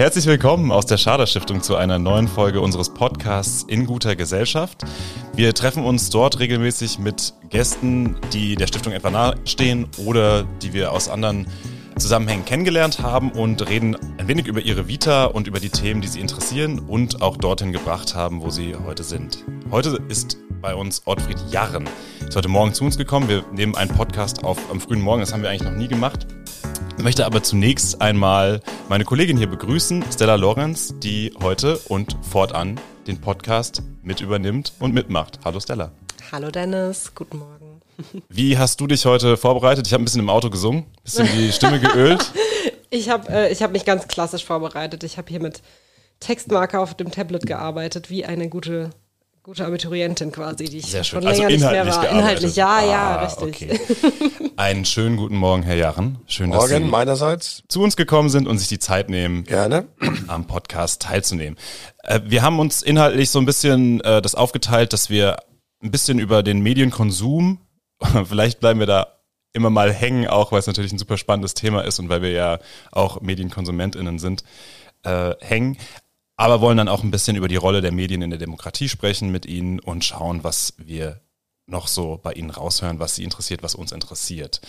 Herzlich willkommen aus der Schader Stiftung zu einer neuen Folge unseres Podcasts In guter Gesellschaft. Wir treffen uns dort regelmäßig mit Gästen, die der Stiftung etwa nahestehen oder die wir aus anderen Zusammenhängen kennengelernt haben und reden ein wenig über ihre Vita und über die Themen, die sie interessieren und auch dorthin gebracht haben, wo sie heute sind. Heute ist bei uns Ottfried Jarren. Ist heute Morgen zu uns gekommen. Wir nehmen einen Podcast auf am frühen Morgen. Das haben wir eigentlich noch nie gemacht. Ich möchte aber zunächst einmal meine Kollegin hier begrüßen, Stella Lorenz, die heute und fortan den Podcast mit übernimmt und mitmacht. Hallo Stella. Hallo Dennis, guten Morgen. Wie hast du dich heute vorbereitet? Ich habe ein bisschen im Auto gesungen, ein bisschen die Stimme geölt. ich habe äh, hab mich ganz klassisch vorbereitet. Ich habe hier mit Textmarker auf dem Tablet gearbeitet, wie eine gute gute Abiturientin quasi, die ich Sehr schön. schon Also länger nicht mehr inhaltlich war. gearbeitet. Inhaltlich, ja, Ah, ja, richtig. okay. Einen schönen guten Morgen, Herr Jarren. Schön, dass Morgen Sie meinerseits. zu uns gekommen sind und sich die Zeit nehmen, Gerne. am Podcast teilzunehmen. Äh, wir haben uns inhaltlich so ein bisschen äh, das aufgeteilt, dass wir ein bisschen über den Medienkonsum, vielleicht bleiben wir da immer mal hängen, auch weil es natürlich ein super spannendes Thema ist und weil wir ja auch MedienkonsumentInnen sind, äh, hängen. Aber wollen dann auch ein bisschen über die Rolle der Medien in der Demokratie sprechen mit Ihnen und schauen, was wir noch so bei Ihnen raushören, was Sie interessiert, was uns interessiert.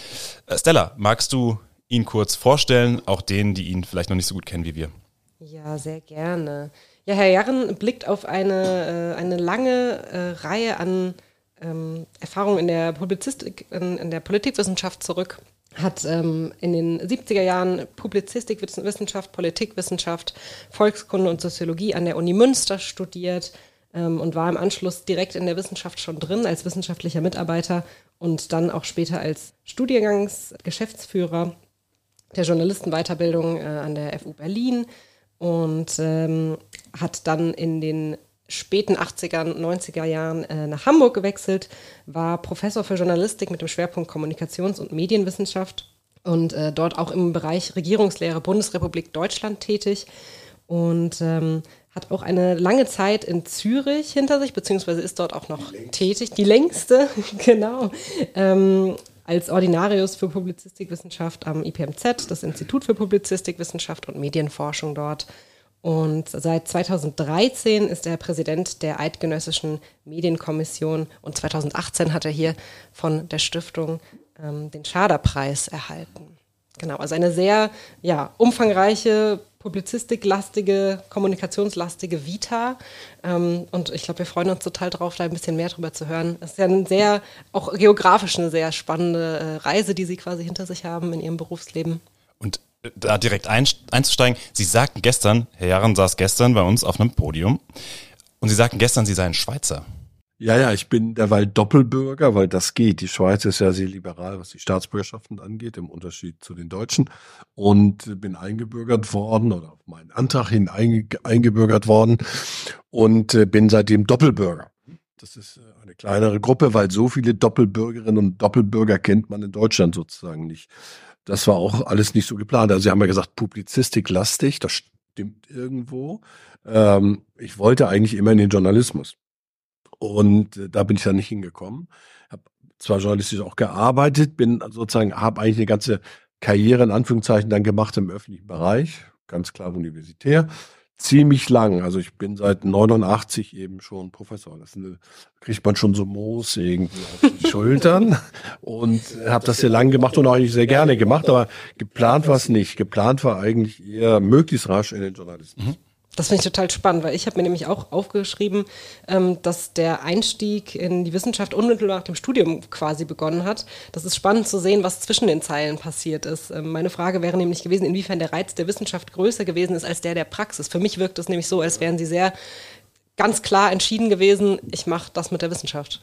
Äh, Stella, magst du ihn kurz vorstellen, auch denen, die ihn vielleicht noch nicht so gut kennen wie wir? Ja, sehr gerne. Ja, Herr Jarren blickt auf eine, äh, eine lange äh, Reihe an ähm, Erfahrungen in der Publizistik, in, in der Politikwissenschaft zurück. Hat ähm, in den 70er Jahren Publizistikwissenschaft, Politikwissenschaft, Volkskunde und Soziologie an der Uni Münster studiert ähm, und war im Anschluss direkt in der Wissenschaft schon drin als wissenschaftlicher Mitarbeiter und dann auch später als Studiengangsgeschäftsführer der Journalistenweiterbildung äh, an der FU Berlin und ähm, hat dann in den späten 80er, 90er Jahren äh, nach Hamburg gewechselt, war Professor für Journalistik mit dem Schwerpunkt Kommunikations- und Medienwissenschaft und äh, dort auch im Bereich Regierungslehre Bundesrepublik Deutschland tätig und ähm, hat auch eine lange Zeit in Zürich hinter sich, beziehungsweise ist dort auch noch tätig, die längste, genau, ähm, als Ordinarius für Publizistikwissenschaft am IPMZ, das Institut für Publizistikwissenschaft und Medienforschung dort. Und seit 2013 ist er Präsident der Eidgenössischen Medienkommission und 2018 hat er hier von der Stiftung ähm, den Schaderpreis erhalten. Genau, also eine sehr ja, umfangreiche, publizistiklastige, kommunikationslastige Vita. Ähm, und ich glaube, wir freuen uns total drauf, da ein bisschen mehr drüber zu hören. Es ist ja eine sehr, auch geografisch eine sehr spannende äh, Reise, die Sie quasi hinter sich haben in Ihrem Berufsleben. Und da direkt ein, einzusteigen, Sie sagten gestern, Herr Jarren saß gestern bei uns auf einem Podium und Sie sagten gestern, Sie seien Schweizer. Ja, ja, ich bin derweil Doppelbürger, weil das geht. Die Schweiz ist ja sehr liberal, was die Staatsbürgerschaften angeht, im Unterschied zu den Deutschen. Und bin eingebürgert worden oder auf meinen Antrag hin einge eingebürgert worden und äh, bin seitdem Doppelbürger. Das ist äh, eine kleinere Gruppe, weil so viele Doppelbürgerinnen und Doppelbürger kennt man in Deutschland sozusagen nicht. Das war auch alles nicht so geplant. Also Sie haben ja gesagt, Publizistik lastig, das stimmt irgendwo. Ähm, ich wollte eigentlich immer in den Journalismus. Und äh, da bin ich dann nicht hingekommen. Habe zwar journalistisch auch gearbeitet, bin sozusagen, habe eigentlich eine ganze Karriere in Anführungszeichen dann gemacht im öffentlichen Bereich, ganz klar universitär. Ziemlich lang, also ich bin seit 89 eben schon Professor. Das eine, kriegt man schon so Moos irgendwie auf die Schultern und habe das sehr lang gemacht und auch eigentlich sehr gerne gemacht, aber geplant war es nicht. Geplant war eigentlich eher möglichst rasch in den Journalismus. Mhm. Das finde ich total spannend, weil ich habe mir nämlich auch aufgeschrieben, ähm, dass der Einstieg in die Wissenschaft unmittelbar nach dem Studium quasi begonnen hat. Das ist spannend zu sehen, was zwischen den Zeilen passiert ist. Ähm, meine Frage wäre nämlich gewesen, inwiefern der Reiz der Wissenschaft größer gewesen ist als der der Praxis. Für mich wirkt es nämlich so, als wären Sie sehr ganz klar entschieden gewesen, ich mache das mit der Wissenschaft.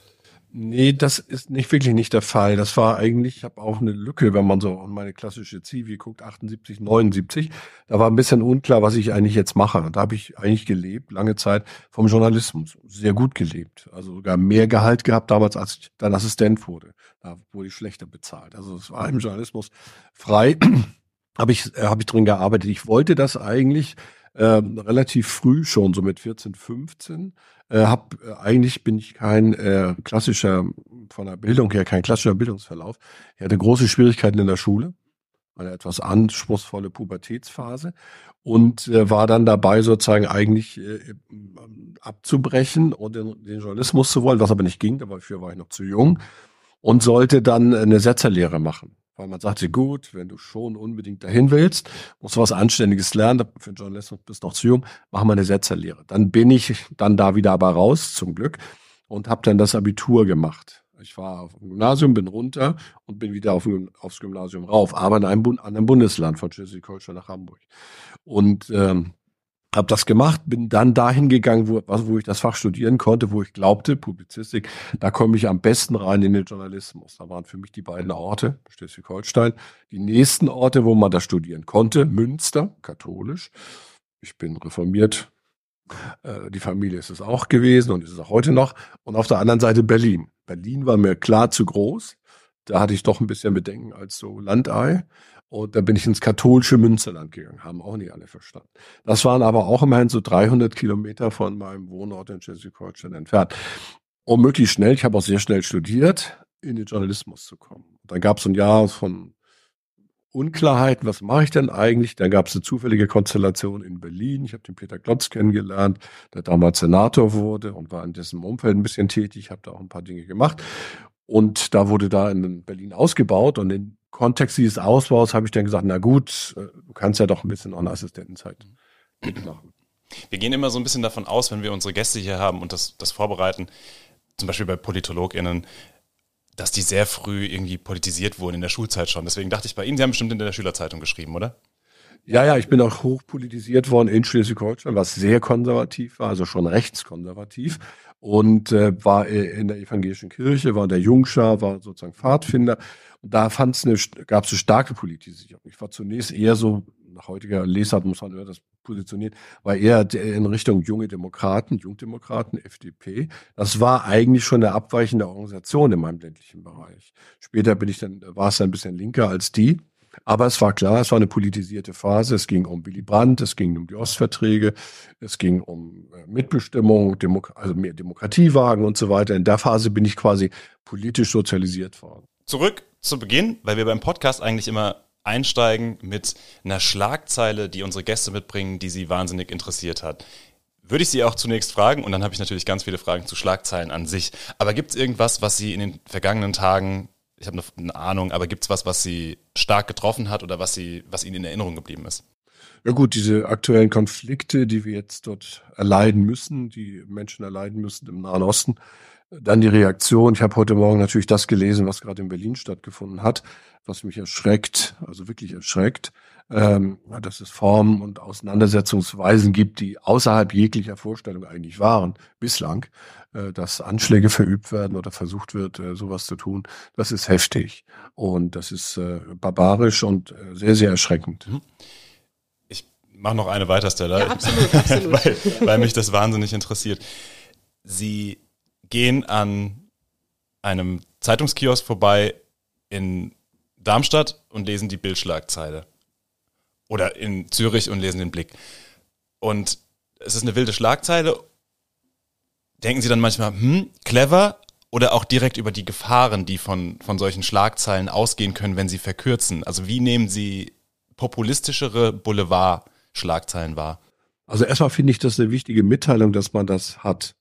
Nee, das ist nicht wirklich nicht der Fall. Das war eigentlich, ich habe auch eine Lücke, wenn man so an meine klassische Zivi guckt, 78, 79. Da war ein bisschen unklar, was ich eigentlich jetzt mache. Da habe ich eigentlich gelebt, lange Zeit vom Journalismus. Sehr gut gelebt. Also sogar mehr Gehalt gehabt damals, als ich dann Assistent wurde. Da wurde ich schlechter bezahlt. Also es war im Journalismus frei. habe ich, äh, hab ich drin gearbeitet. Ich wollte das eigentlich ähm, relativ früh schon, so mit 14, 15. Äh, hab, äh, eigentlich bin ich kein äh, klassischer, von der Bildung her, kein klassischer Bildungsverlauf. Ich hatte große Schwierigkeiten in der Schule. eine etwas anspruchsvolle Pubertätsphase und äh, war dann dabei sozusagen eigentlich äh, abzubrechen und den, den, Journalismus zu wollen, was aber nicht ging, dafür war ich noch zu jung und sollte dann eine Setzerlehre machen. Weil man sagte, gut, wenn du schon unbedingt dahin willst, musst du was Anständiges lernen, für Journalismus bist du noch zu jung, mach mal eine Setzerlehre. Dann bin ich dann da wieder aber raus, zum Glück, und habe dann das Abitur gemacht. Ich war auf dem Gymnasium, bin runter und bin wieder auf, aufs Gymnasium rauf, aber in einem Bund, anderen Bundesland von Schleswig-Holstein nach Hamburg. Und ähm, habe das gemacht, bin dann dahin gegangen, wo, wo ich das Fach studieren konnte, wo ich glaubte, Publizistik, da komme ich am besten rein in den Journalismus. Da waren für mich die beiden Orte, Schleswig-Holstein, die nächsten Orte, wo man das studieren konnte, Münster, katholisch. Ich bin reformiert, äh, die Familie ist es auch gewesen und ist es auch heute noch. Und auf der anderen Seite Berlin. Berlin war mir klar zu groß. Da hatte ich doch ein bisschen Bedenken als so Landei. Und da bin ich ins katholische Münsterland gegangen, haben auch nicht alle verstanden. Das waren aber auch immerhin so 300 Kilometer von meinem Wohnort in Schleswig-Holstein entfernt. Um möglichst schnell, ich habe auch sehr schnell studiert, in den Journalismus zu kommen. Dann gab es ein Jahr von Unklarheiten, was mache ich denn eigentlich? Dann gab es eine zufällige Konstellation in Berlin. Ich habe den Peter Klotz kennengelernt, der damals Senator wurde und war in dessen Umfeld ein bisschen tätig, habe da auch ein paar Dinge gemacht. Und da wurde da in Berlin ausgebaut und im Kontext dieses Ausbaus habe ich dann gesagt, na gut, äh, du kannst ja doch ein bisschen auch eine Assistentenzeit mitmachen. Wir gehen immer so ein bisschen davon aus, wenn wir unsere Gäste hier haben und das, das vorbereiten, zum Beispiel bei PolitologInnen, dass die sehr früh irgendwie politisiert wurden in der Schulzeit schon. Deswegen dachte ich bei Ihnen, Sie haben bestimmt in der Schülerzeitung geschrieben, oder? Ja, ja, ich bin auch hochpolitisiert worden in Schleswig-Holstein, was sehr konservativ war, also schon rechtskonservativ und äh, war in der evangelischen Kirche, war der Jungschar, war sozusagen Pfadfinder. Und da fand's eine, gab es eine starke Politisierung. Ich war zunächst eher so, nach heutiger Lesart muss man das positioniert, war eher in Richtung junge Demokraten, Jungdemokraten, FDP. Das war eigentlich schon eine abweichende Organisation in meinem ländlichen Bereich. Später bin ich dann, war es dann ein bisschen linker als die. Aber es war klar, es war eine politisierte Phase. Es ging um Willy Brandt, es ging um die Ostverträge, es ging um äh, Mitbestimmung, Demo also mehr Demokratiewagen und so weiter. In der Phase bin ich quasi politisch sozialisiert worden. Zurück zu Beginn, weil wir beim Podcast eigentlich immer einsteigen mit einer Schlagzeile, die unsere Gäste mitbringen, die sie wahnsinnig interessiert hat. Würde ich Sie auch zunächst fragen, und dann habe ich natürlich ganz viele Fragen zu Schlagzeilen an sich. Aber gibt es irgendwas, was Sie in den vergangenen Tagen ich habe eine, Ahnung, aber gibt es was, was Sie stark getroffen hat oder was, Sie, was Ihnen in Erinnerung geblieben ist? Ja gut, diese aktuellen Konflikte, die wir jetzt dort erleiden müssen, die Menschen erleiden müssen im Nahen Osten, dann die Reaktion. Ich habe heute Morgen natürlich das gelesen, was gerade in Berlin stattgefunden hat, was mich erschreckt, also wirklich erschreckt, ähm, dass es Formen und Auseinandersetzungsweisen gibt, die außerhalb jeglicher Vorstellung eigentlich waren, bislang, äh, dass Anschläge verübt werden oder versucht wird, äh, sowas zu tun. Das ist heftig und das ist äh, barbarisch und äh, sehr, sehr erschreckend. Mhm. Ich mache noch eine weiter, Stella, ja, absolut, absolut. weil, weil mich das wahnsinnig interessiert. Sie gehen an einem Zeitungskiosk vorbei in Darmstadt und lesen die Bildschlagzeile. Oder in Zürich und lesen den Blick. Und es ist eine wilde Schlagzeile. Denken Sie dann manchmal, hm, clever, oder auch direkt über die Gefahren, die von, von solchen Schlagzeilen ausgehen können, wenn sie verkürzen? Also wie nehmen Sie populistischere Boulevard-Schlagzeilen wahr? Also erstmal finde ich das eine wichtige Mitteilung, dass man das hat.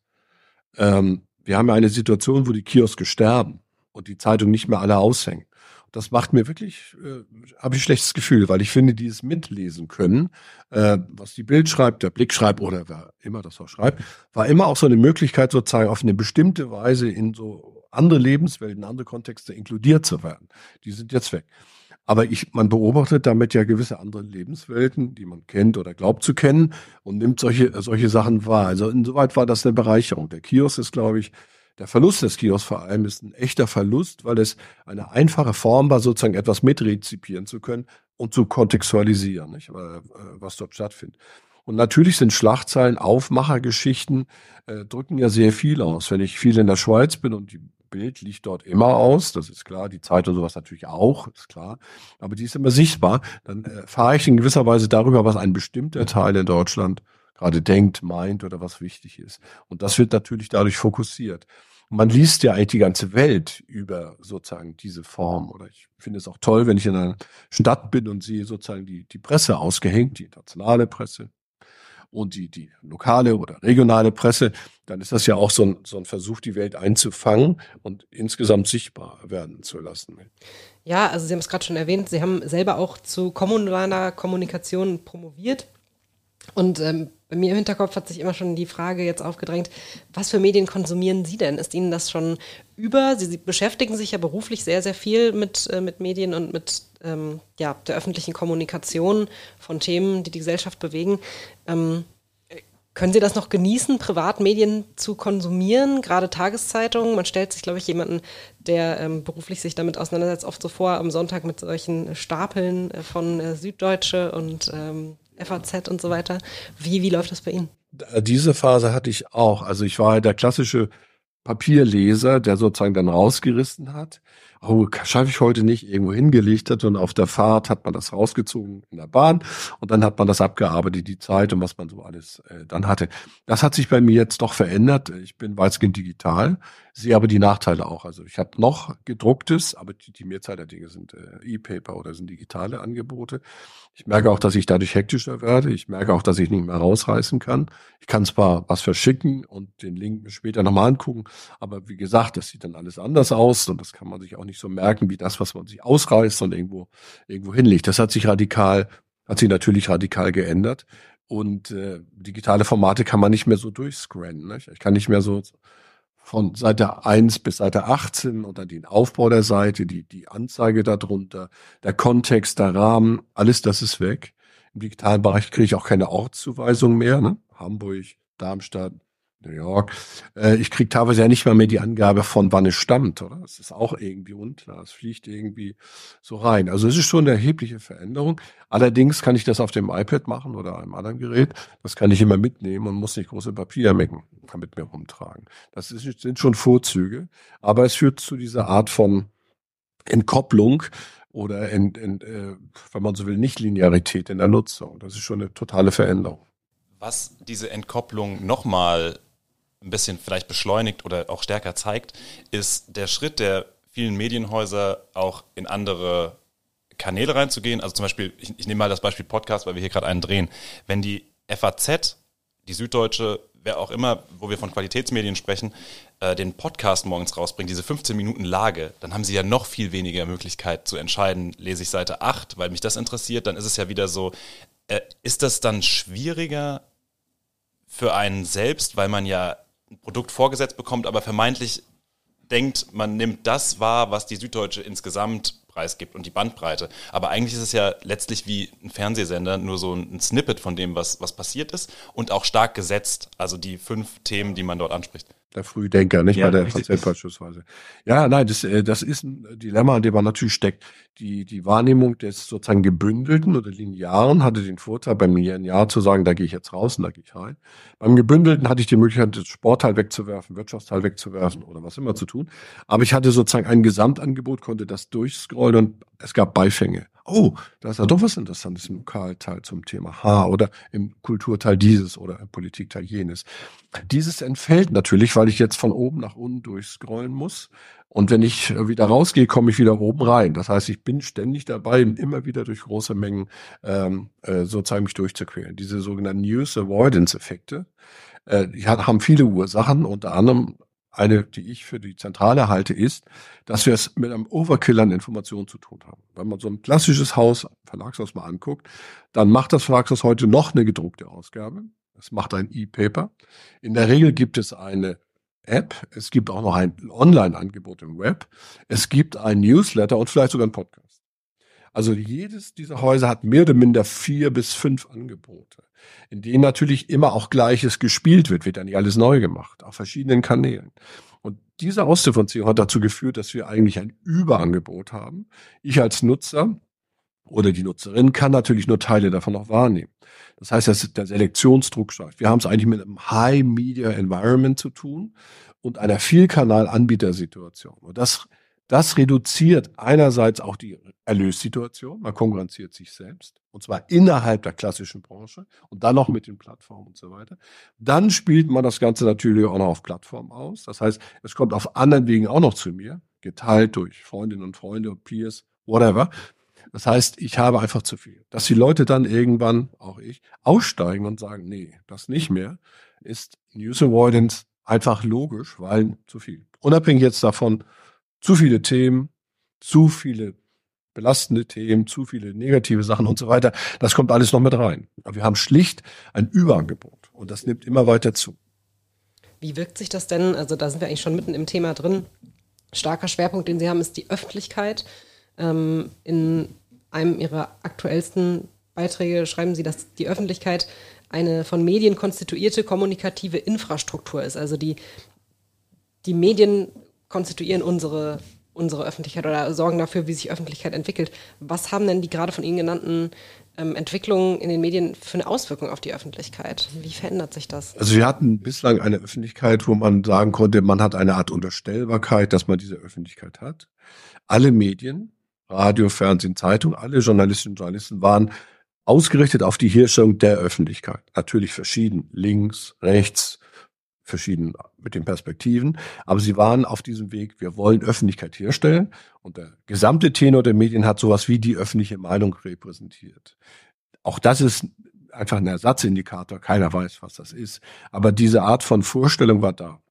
Ähm, wir haben ja eine Situation, wo die Kioske sterben und die Zeitung nicht mehr alle aushängen. Das macht mir wirklich, äh, habe ich schlechtes Gefühl, weil ich finde, dieses Mitlesen können, äh, was die Bild schreibt, der Blick schreibt oder wer immer das auch schreibt, war immer auch so eine Möglichkeit, sozusagen auf eine bestimmte Weise in so andere Lebenswelten, andere Kontexte inkludiert zu werden. Die sind jetzt weg. Aber ich, man beobachtet damit ja gewisse andere Lebenswelten, die man kennt oder glaubt zu kennen und nimmt solche, solche Sachen wahr. Also insoweit war das eine Bereicherung. Der Kiosk ist, glaube ich, der Verlust des Kiosks vor allem ist ein echter Verlust, weil es eine einfache Form war, sozusagen etwas mitrezipieren zu können und zu kontextualisieren, nicht? Äh, was dort stattfindet. Und natürlich sind Schlagzeilen, Aufmachergeschichten, äh, drücken ja sehr viel aus. Wenn ich viel in der Schweiz bin und die Bild liegt dort immer aus, das ist klar, die Zeitung sowas natürlich auch, ist klar, aber die ist immer sichtbar, dann äh, ich in gewisser Weise darüber, was ein bestimmter Teil in Deutschland gerade denkt, meint oder was wichtig ist. Und das wird natürlich dadurch fokussiert. man liest ja eigentlich die ganze Welt über sozusagen diese Form. Oder ich finde es auch toll, wenn ich in einer Stadt bin und sehe sozusagen die, die Presse ausgehängt, die internationale Presse und die, die lokale oder regionale Presse, dann ist das ja auch so ein, so ein Versuch, die Welt einzufangen und insgesamt sichtbar werden zu lassen. Ja, also Sie haben es gerade schon erwähnt, Sie haben selber auch zu kommunaler Kommunikation promoviert. Und ähm, bei mir im Hinterkopf hat sich immer schon die Frage jetzt aufgedrängt, was für Medien konsumieren Sie denn? Ist Ihnen das schon über? Sie, Sie beschäftigen sich ja beruflich sehr, sehr viel mit, äh, mit Medien und mit ähm, ja, der öffentlichen Kommunikation von Themen, die die Gesellschaft bewegen. Ähm, können Sie das noch genießen, Privatmedien zu konsumieren, gerade Tageszeitungen? Man stellt sich, glaube ich, jemanden, der ähm, beruflich sich damit auseinandersetzt, oft so vor, am Sonntag mit solchen Stapeln äh, von äh, Süddeutsche und ähm, FAZ und so weiter. Wie, wie läuft das bei Ihnen? Diese Phase hatte ich auch. Also ich war der klassische Papierleser, der sozusagen dann rausgerissen hat. Oh, schaffe ich heute nicht, irgendwo hingelegt hat und auf der Fahrt hat man das rausgezogen in der Bahn und dann hat man das abgearbeitet, die Zeit und was man so alles äh, dann hatte. Das hat sich bei mir jetzt doch verändert. Ich bin weitgehend digital, sehe aber die Nachteile auch. Also ich habe noch gedrucktes, aber die, die Mehrzahl der Dinge sind äh, E-Paper oder sind digitale Angebote. Ich merke auch, dass ich dadurch hektischer werde. Ich merke auch, dass ich nicht mehr rausreißen kann. Ich kann zwar was verschicken und den Link später nochmal angucken, aber wie gesagt, das sieht dann alles anders aus und das kann man sich auch nicht so merken wie das, was man sich ausreißt und irgendwo, irgendwo hinlegt. Das hat sich radikal, hat sich natürlich radikal geändert. Und äh, digitale Formate kann man nicht mehr so durchscannen. Nicht? Ich kann nicht mehr so von Seite 1 bis Seite 18 oder den Aufbau der Seite, die, die Anzeige darunter, der Kontext, der Rahmen, alles das ist weg. Im digitalen Bereich kriege ich auch keine Ortszuweisung mehr. Ne? Hamburg, Darmstadt, New York. Äh, ich kriege teilweise ja nicht mal mehr die Angabe von wann es stammt, oder? Das ist auch irgendwie unklar. Es fliegt irgendwie so rein. Also es ist schon eine erhebliche Veränderung. Allerdings kann ich das auf dem iPad machen oder einem anderen Gerät. Das kann ich immer mitnehmen und muss nicht große Papiermengen mit mir rumtragen. Das ist, sind schon Vorzüge, aber es führt zu dieser Art von Entkopplung oder, in, in, äh, wenn man so will, Nicht-Linearität in der Nutzung. Das ist schon eine totale Veränderung. Was diese Entkopplung nochmal ein bisschen vielleicht beschleunigt oder auch stärker zeigt, ist der Schritt der vielen Medienhäuser auch in andere Kanäle reinzugehen. Also zum Beispiel, ich, ich nehme mal das Beispiel Podcast, weil wir hier gerade einen drehen. Wenn die FAZ, die Süddeutsche, wer auch immer, wo wir von Qualitätsmedien sprechen, äh, den Podcast morgens rausbringt, diese 15 Minuten Lage, dann haben sie ja noch viel weniger Möglichkeit zu entscheiden, lese ich Seite 8, weil mich das interessiert, dann ist es ja wieder so, äh, ist das dann schwieriger für einen selbst, weil man ja ein Produkt vorgesetzt bekommt, aber vermeintlich denkt, man nimmt das wahr, was die Süddeutsche insgesamt preisgibt und die Bandbreite. Aber eigentlich ist es ja letztlich wie ein Fernsehsender, nur so ein Snippet von dem, was, was passiert ist und auch stark gesetzt. Also die fünf Themen, die man dort anspricht der Frühdenker, nicht ja, bei der FAZ beispielsweise. Ja, nein, das, äh, das ist ein Dilemma, in dem man natürlich steckt. Die, die Wahrnehmung des sozusagen gebündelten oder linearen hatte den Vorteil, beim Linear zu sagen, da gehe ich jetzt raus und da gehe ich rein. Beim gebündelten hatte ich die Möglichkeit, das Sportteil wegzuwerfen, Wirtschaftsteil wegzuwerfen oder was immer zu tun. Aber ich hatte sozusagen ein Gesamtangebot, konnte das durchscrollen und es gab Beifänge oh, da ist ja doch was Interessantes im Lokalteil zum Thema H oder im Kulturteil dieses oder im Politikteil jenes. Dieses entfällt natürlich, weil ich jetzt von oben nach unten durchscrollen muss. Und wenn ich wieder rausgehe, komme ich wieder oben rein. Das heißt, ich bin ständig dabei, immer wieder durch große Mengen ähm, äh, sozusagen mich durchzuquälen. Diese sogenannten News Avoidance Effekte, äh, haben viele Ursachen, unter anderem eine, die ich für die zentrale halte, ist, dass wir es mit einem Overkill an Informationen zu tun haben. Wenn man so ein klassisches Haus, Verlagshaus mal anguckt, dann macht das Verlagshaus heute noch eine gedruckte Ausgabe. Es macht ein E-Paper. In der Regel gibt es eine App. Es gibt auch noch ein Online-Angebot im Web. Es gibt ein Newsletter und vielleicht sogar einen Podcast. Also jedes dieser Häuser hat mehr oder minder vier bis fünf Angebote, in denen natürlich immer auch Gleiches gespielt wird, wird ja nicht alles neu gemacht, auf verschiedenen Kanälen. Und diese Ausdifferenzierung hat dazu geführt, dass wir eigentlich ein Überangebot haben. Ich als Nutzer oder die Nutzerin kann natürlich nur Teile davon noch wahrnehmen. Das heißt, dass der Selektionsdruck steigt. Wir haben es eigentlich mit einem High Media Environment zu tun und einer Vielkanal-Anbietersituation. Und das Das reduziert einerseits auch die Erlössituation, man konkurrenziert sich selbst, und zwar innerhalb der klassischen Branche und dann noch mit den Plattformen und so weiter. Dann spielt man das Ganze natürlich auch noch auf Plattformen aus. Das heißt, es kommt auf anderen Wegen auch noch zu mir, geteilt durch Freundinnen und Freunde, Peers, whatever. Das heißt, ich habe einfach zu viel. Dass die Leute dann irgendwann, auch ich, aussteigen und sagen, nee, das nicht mehr, ist News Avoidance einfach logisch, weil zu viel. Unabhängig jetzt davon, zu viele Themen, zu viele belastende Themen, zu viele negative Sachen und so weiter. Das kommt alles noch mit rein. Aber wir haben schlicht ein Überangebot und das nimmt immer weiter zu. Wie wirkt sich das denn? Also da sind wir eigentlich schon mitten im Thema drin. Starker Schwerpunkt, den Sie haben, ist die Öffentlichkeit. Ähm, in einem Ihrer aktuellsten Beiträge schreiben Sie, dass die Öffentlichkeit eine von Medien konstituierte kommunikative Infrastruktur ist. Also die, die Medien konstituieren unsere, unsere Öffentlichkeit oder sorgen dafür, wie sich Öffentlichkeit entwickelt. Was haben denn die gerade von Ihnen genannten ähm, Entwicklungen in den Medien für eine Auswirkung auf die Öffentlichkeit? Wie verändert sich das? Also wir hatten bislang eine Öffentlichkeit, wo man sagen konnte, man hat eine Art Unterstellbarkeit, dass man diese Öffentlichkeit hat. Alle Medien, Radio, Fernsehen, Zeitung, alle Journalistinnen und Journalisten waren ausgerichtet auf die Herstellung der Öffentlichkeit. Natürlich verschieden, links, rechts, verschieden mit den Perspektiven, aber sie waren auf diesem Weg, wir wollen Öffentlichkeit herstellen und der gesamte Tenor der Medien hat sowas wie die öffentliche Meinung repräsentiert. Auch das ist einfach ein Ersatzindikator, keiner weiß, was das ist, aber diese Art von Vorstellung war da.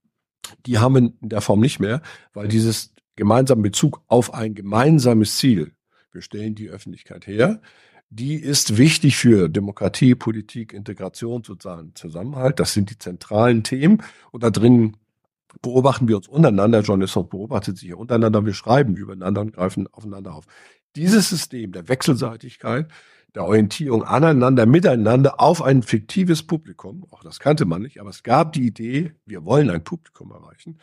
Die haben wir in der Form nicht mehr, weil dieses gemeinsame Bezug auf ein gemeinsames Ziel, wir stellen die Öffentlichkeit her, die ist wichtig für Demokratie, Politik, Integration, sozialen Zusammenhalt. Das sind die zentralen Themen. Und da drin beobachten wir uns untereinander. Journalismus beobachtet sich hier untereinander. Wir schreiben übereinander und greifen aufeinander auf. Dieses System der Wechselseitigkeit, der Orientierung aneinander, miteinander auf ein fiktives Publikum, auch das kannte man nicht, aber es gab die Idee, wir wollen ein Publikum erreichen.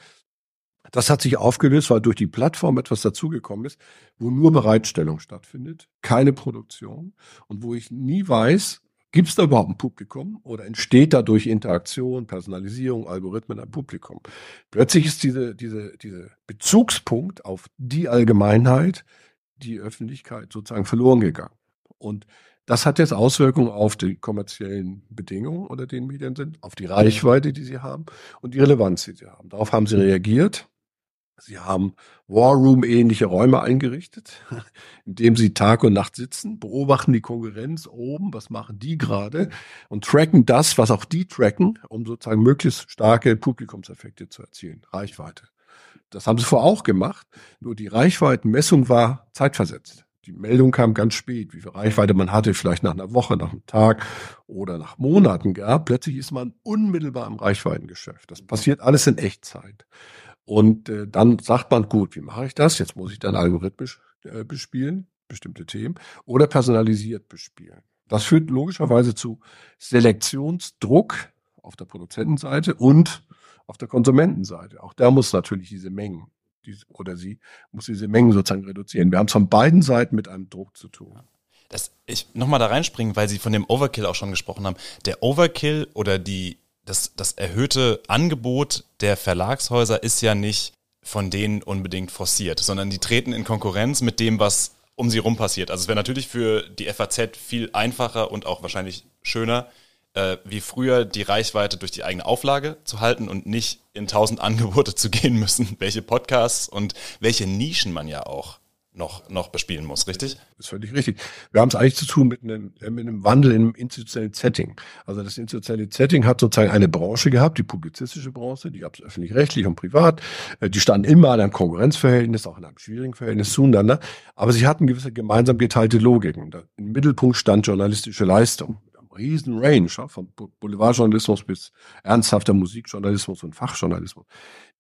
Das hat sich aufgelöst, weil durch die Plattform etwas dazugekommen ist, wo nur Bereitstellung stattfindet, keine Produktion und wo ich nie weiß, gibt es da überhaupt ein Publikum oder entsteht dadurch Interaktion, Personalisierung, Algorithmen ein Publikum. Plötzlich ist diese, diese, diese Bezugspunkt auf die Allgemeinheit, die Öffentlichkeit sozusagen verloren gegangen. Und das hat jetzt Auswirkungen auf die kommerziellen Bedingungen, unter denen Medien sind, auf die Reichweite, die sie haben und die Relevanz, die sie haben. Darauf haben sie reagiert Sie haben War Room-ähnliche Räume eingerichtet, in dem Sie Tag und Nacht sitzen, beobachten die Konkurrenz oben, was machen die gerade und tracken das, was auch die tracken, um sozusagen möglichst starke Publikumseffekte zu erzielen, Reichweite. Das haben sie vorher auch gemacht, nur die Reichweitenmessung war zeitversetzt. Die Meldung kam ganz spät, wie viel Reichweite man hatte, vielleicht nach einer Woche, nach einem Tag oder nach Monaten gab. Plötzlich ist man unmittelbar im Reichweitengeschäft. Das passiert alles in Echtzeit. Und äh, dann sagt man, gut, wie mache ich das? Jetzt muss ich dann algorithmisch äh, bespielen, bestimmte Themen, oder personalisiert bespielen. Das führt logischerweise zu Selektionsdruck auf der Produzentenseite und auf der Konsumentenseite. Auch da muss natürlich diese Mengen diese, oder sie muss diese Mengen sozusagen reduzieren. Wir haben es von beiden Seiten mit einem Druck zu tun. Das, ich nochmal da reinspringen, weil Sie von dem Overkill auch schon gesprochen haben. Der Overkill oder die das, das erhöhte Angebot der Verlagshäuser ist ja nicht von denen unbedingt forciert, sondern die treten in Konkurrenz mit dem, was um sie rum passiert. Also es wäre natürlich für die FAZ viel einfacher und auch wahrscheinlich schöner, äh, wie früher die Reichweite durch die eigene Auflage zu halten und nicht in tausend Angebote zu gehen müssen, welche Podcasts und welche Nischen man ja auch noch, noch bespielen muss, richtig? Das ist völlig richtig. Wir haben es eigentlich zu tun mit einem, äh, mit einem Wandel im institutionellen Setting. Also das institutionelle Setting hat sozusagen eine Branche gehabt, die publizistische Branche, die gab es öffentlich-rechtlich und privat. Äh, die standen immer in einem Konkurrenzverhältnis, auch in einem schwierigen Verhältnis zueinander. Aber sie hatten gewisse gemeinsam geteilte Logiken. Im Mittelpunkt stand journalistische Leistung riesen Range, von Boulevardjournalismus bis ernsthafter Musikjournalismus und Fachjournalismus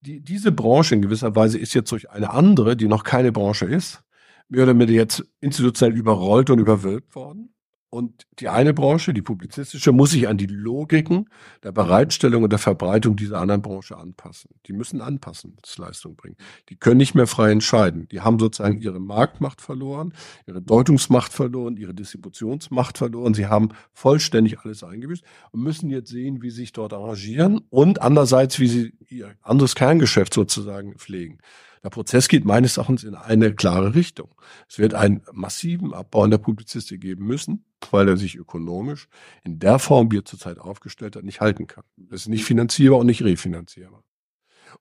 die, diese Branche in gewisser Weise ist jetzt durch eine andere, die noch keine Branche ist, mehr oder weniger jetzt institutionell überrollt und überwölbt worden. Und die eine Branche, die publizistische, muss sich an die Logiken der Bereitstellung und der Verbreitung dieser anderen Branche anpassen. Die müssen Anpassungsleistung bringen. Die können nicht mehr frei entscheiden. Die haben sozusagen ihre Marktmacht verloren, ihre Deutungsmacht verloren, ihre Distributionsmacht verloren. Sie haben vollständig alles eingebüßt und müssen jetzt sehen, wie sie sich dort arrangieren und andererseits, wie sie ihr anderes Kerngeschäft sozusagen pflegen. Der Prozess geht meines Erachtens in eine klare Richtung. Es wird einen massiven Abbau in der Publizistik geben müssen, weil er sich ökonomisch in der Form, wie er zurzeit aufgestellt hat, nicht halten kann. Das ist nicht finanzierbar und nicht refinanzierbar.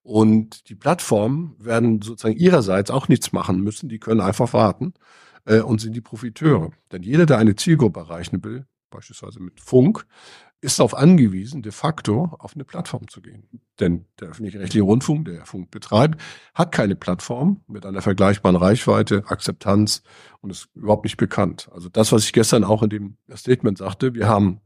Und die Plattformen werden sozusagen ihrerseits auch nichts machen müssen. Die können einfach warten äh, und sind die Profiteure. Denn jeder, der eine Zielgruppe erreichen will, beispielsweise mit Funk, ist darauf angewiesen, de facto auf eine Plattform zu gehen. Denn der öffentlich-rechtliche Rundfunk, der Funk betreibt, hat keine Plattform mit einer vergleichbaren Reichweite, Akzeptanz und ist überhaupt nicht bekannt. Also das, was ich gestern auch in dem Statement sagte, wir haben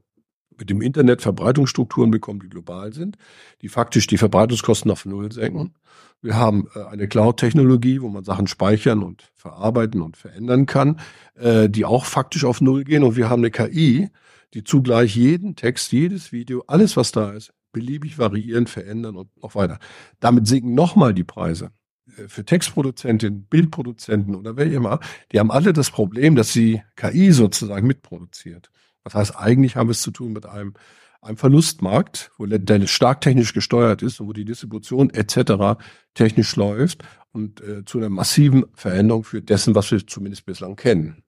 mit dem Internet Verbreitungsstrukturen bekommen, die global sind, die faktisch die Verbreitungskosten auf Null senken. Wir haben äh, eine Cloud-Technologie, wo man Sachen speichern und verarbeiten und verändern kann, äh, die auch faktisch auf Null gehen. Und wir haben eine KI, die zugleich jeden Text, jedes Video, alles, was da ist, beliebig variieren, verändern und noch weiter. Damit sinken nochmal die Preise. Äh, für Textproduzentinnen, Bildproduzenten oder wer immer, die haben alle das Problem, dass sie KI sozusagen mitproduziert. Das heißt, eigentlich haben wir es zu tun mit einem, einem Verlustmarkt, wo der stark technisch gesteuert ist und wo die Distribution etc. technisch läuft und äh, zu einer massiven Veränderung führt dessen, was wir zumindest bislang kennen.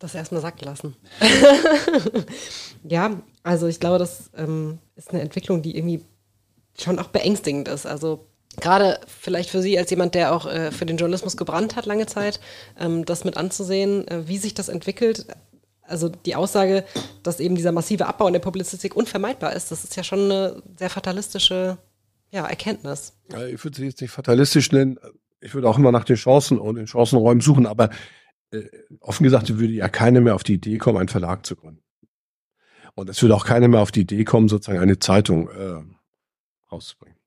Das erstmal sacken lassen. ja, also ich glaube, das ähm, ist eine Entwicklung, die irgendwie schon auch beängstigend ist. Also gerade vielleicht für Sie als jemand, der auch äh, für den Journalismus gebrannt hat lange Zeit, ähm, das mit anzusehen, äh, wie sich das entwickelt. Also die Aussage, dass eben dieser massive Abbau in der Publizistik unvermeidbar ist, das ist ja schon eine sehr fatalistische ja, Erkenntnis. Ich würde sie jetzt nicht fatalistisch nennen. Ich würde auch immer nach den Chancen und den Chancenräumen suchen, aber äh, offen gesagt würde ja keiner mehr auf die Idee kommen, einen Verlag zu gründen. Und es würde auch keiner mehr auf die Idee kommen, sozusagen eine Zeitung äh, rauszubringen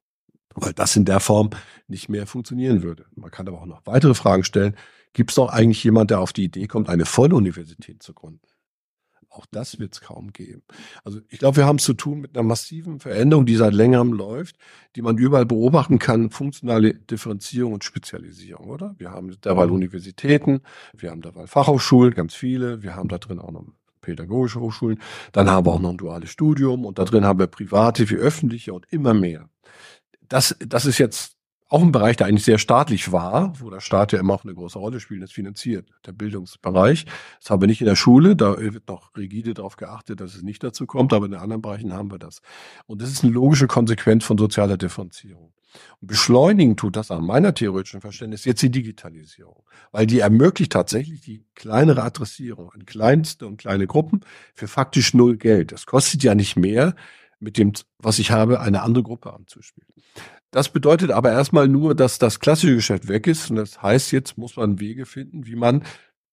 weil das in der Form nicht mehr funktionieren würde. Man kann aber auch noch weitere Fragen stellen. Gibt es doch eigentlich jemand, der auf die Idee kommt, eine Volluniversität zu gründen? Auch das wird es kaum geben. Also ich glaube, wir haben es zu tun mit einer massiven Veränderung, die seit längerem läuft, die man überall beobachten kann, funktionale Differenzierung und Spezialisierung, oder? Wir haben derweil Universitäten, wir haben derweil Fachhochschulen, ganz viele, wir haben da drin auch noch pädagogische Hochschulen, dann haben wir auch noch ein duales Studium und da drin haben wir private wie öffentliche und immer mehr. Das, das ist jetzt auch ein Bereich, der eigentlich sehr staatlich war, wo der Staat ja immer auch eine große Rolle spielt, das finanziert, der Bildungsbereich. Das haben wir nicht in der Schule, da wird noch rigide darauf geachtet, dass es nicht dazu kommt, aber in anderen Bereichen haben wir das. Und das ist eine logische Konsequenz von sozialer Differenzierung. Und beschleunigen tut das an meiner theoretischen Verständnis jetzt die Digitalisierung, weil die ermöglicht tatsächlich die kleinere Adressierung an kleinste und kleine Gruppen für faktisch null Geld. Das kostet ja nicht mehr, mit dem, was ich habe, eine andere Gruppe anzuspielen. Das bedeutet aber erstmal nur, dass das klassische Geschäft weg ist. Und das heißt, jetzt muss man Wege finden, wie man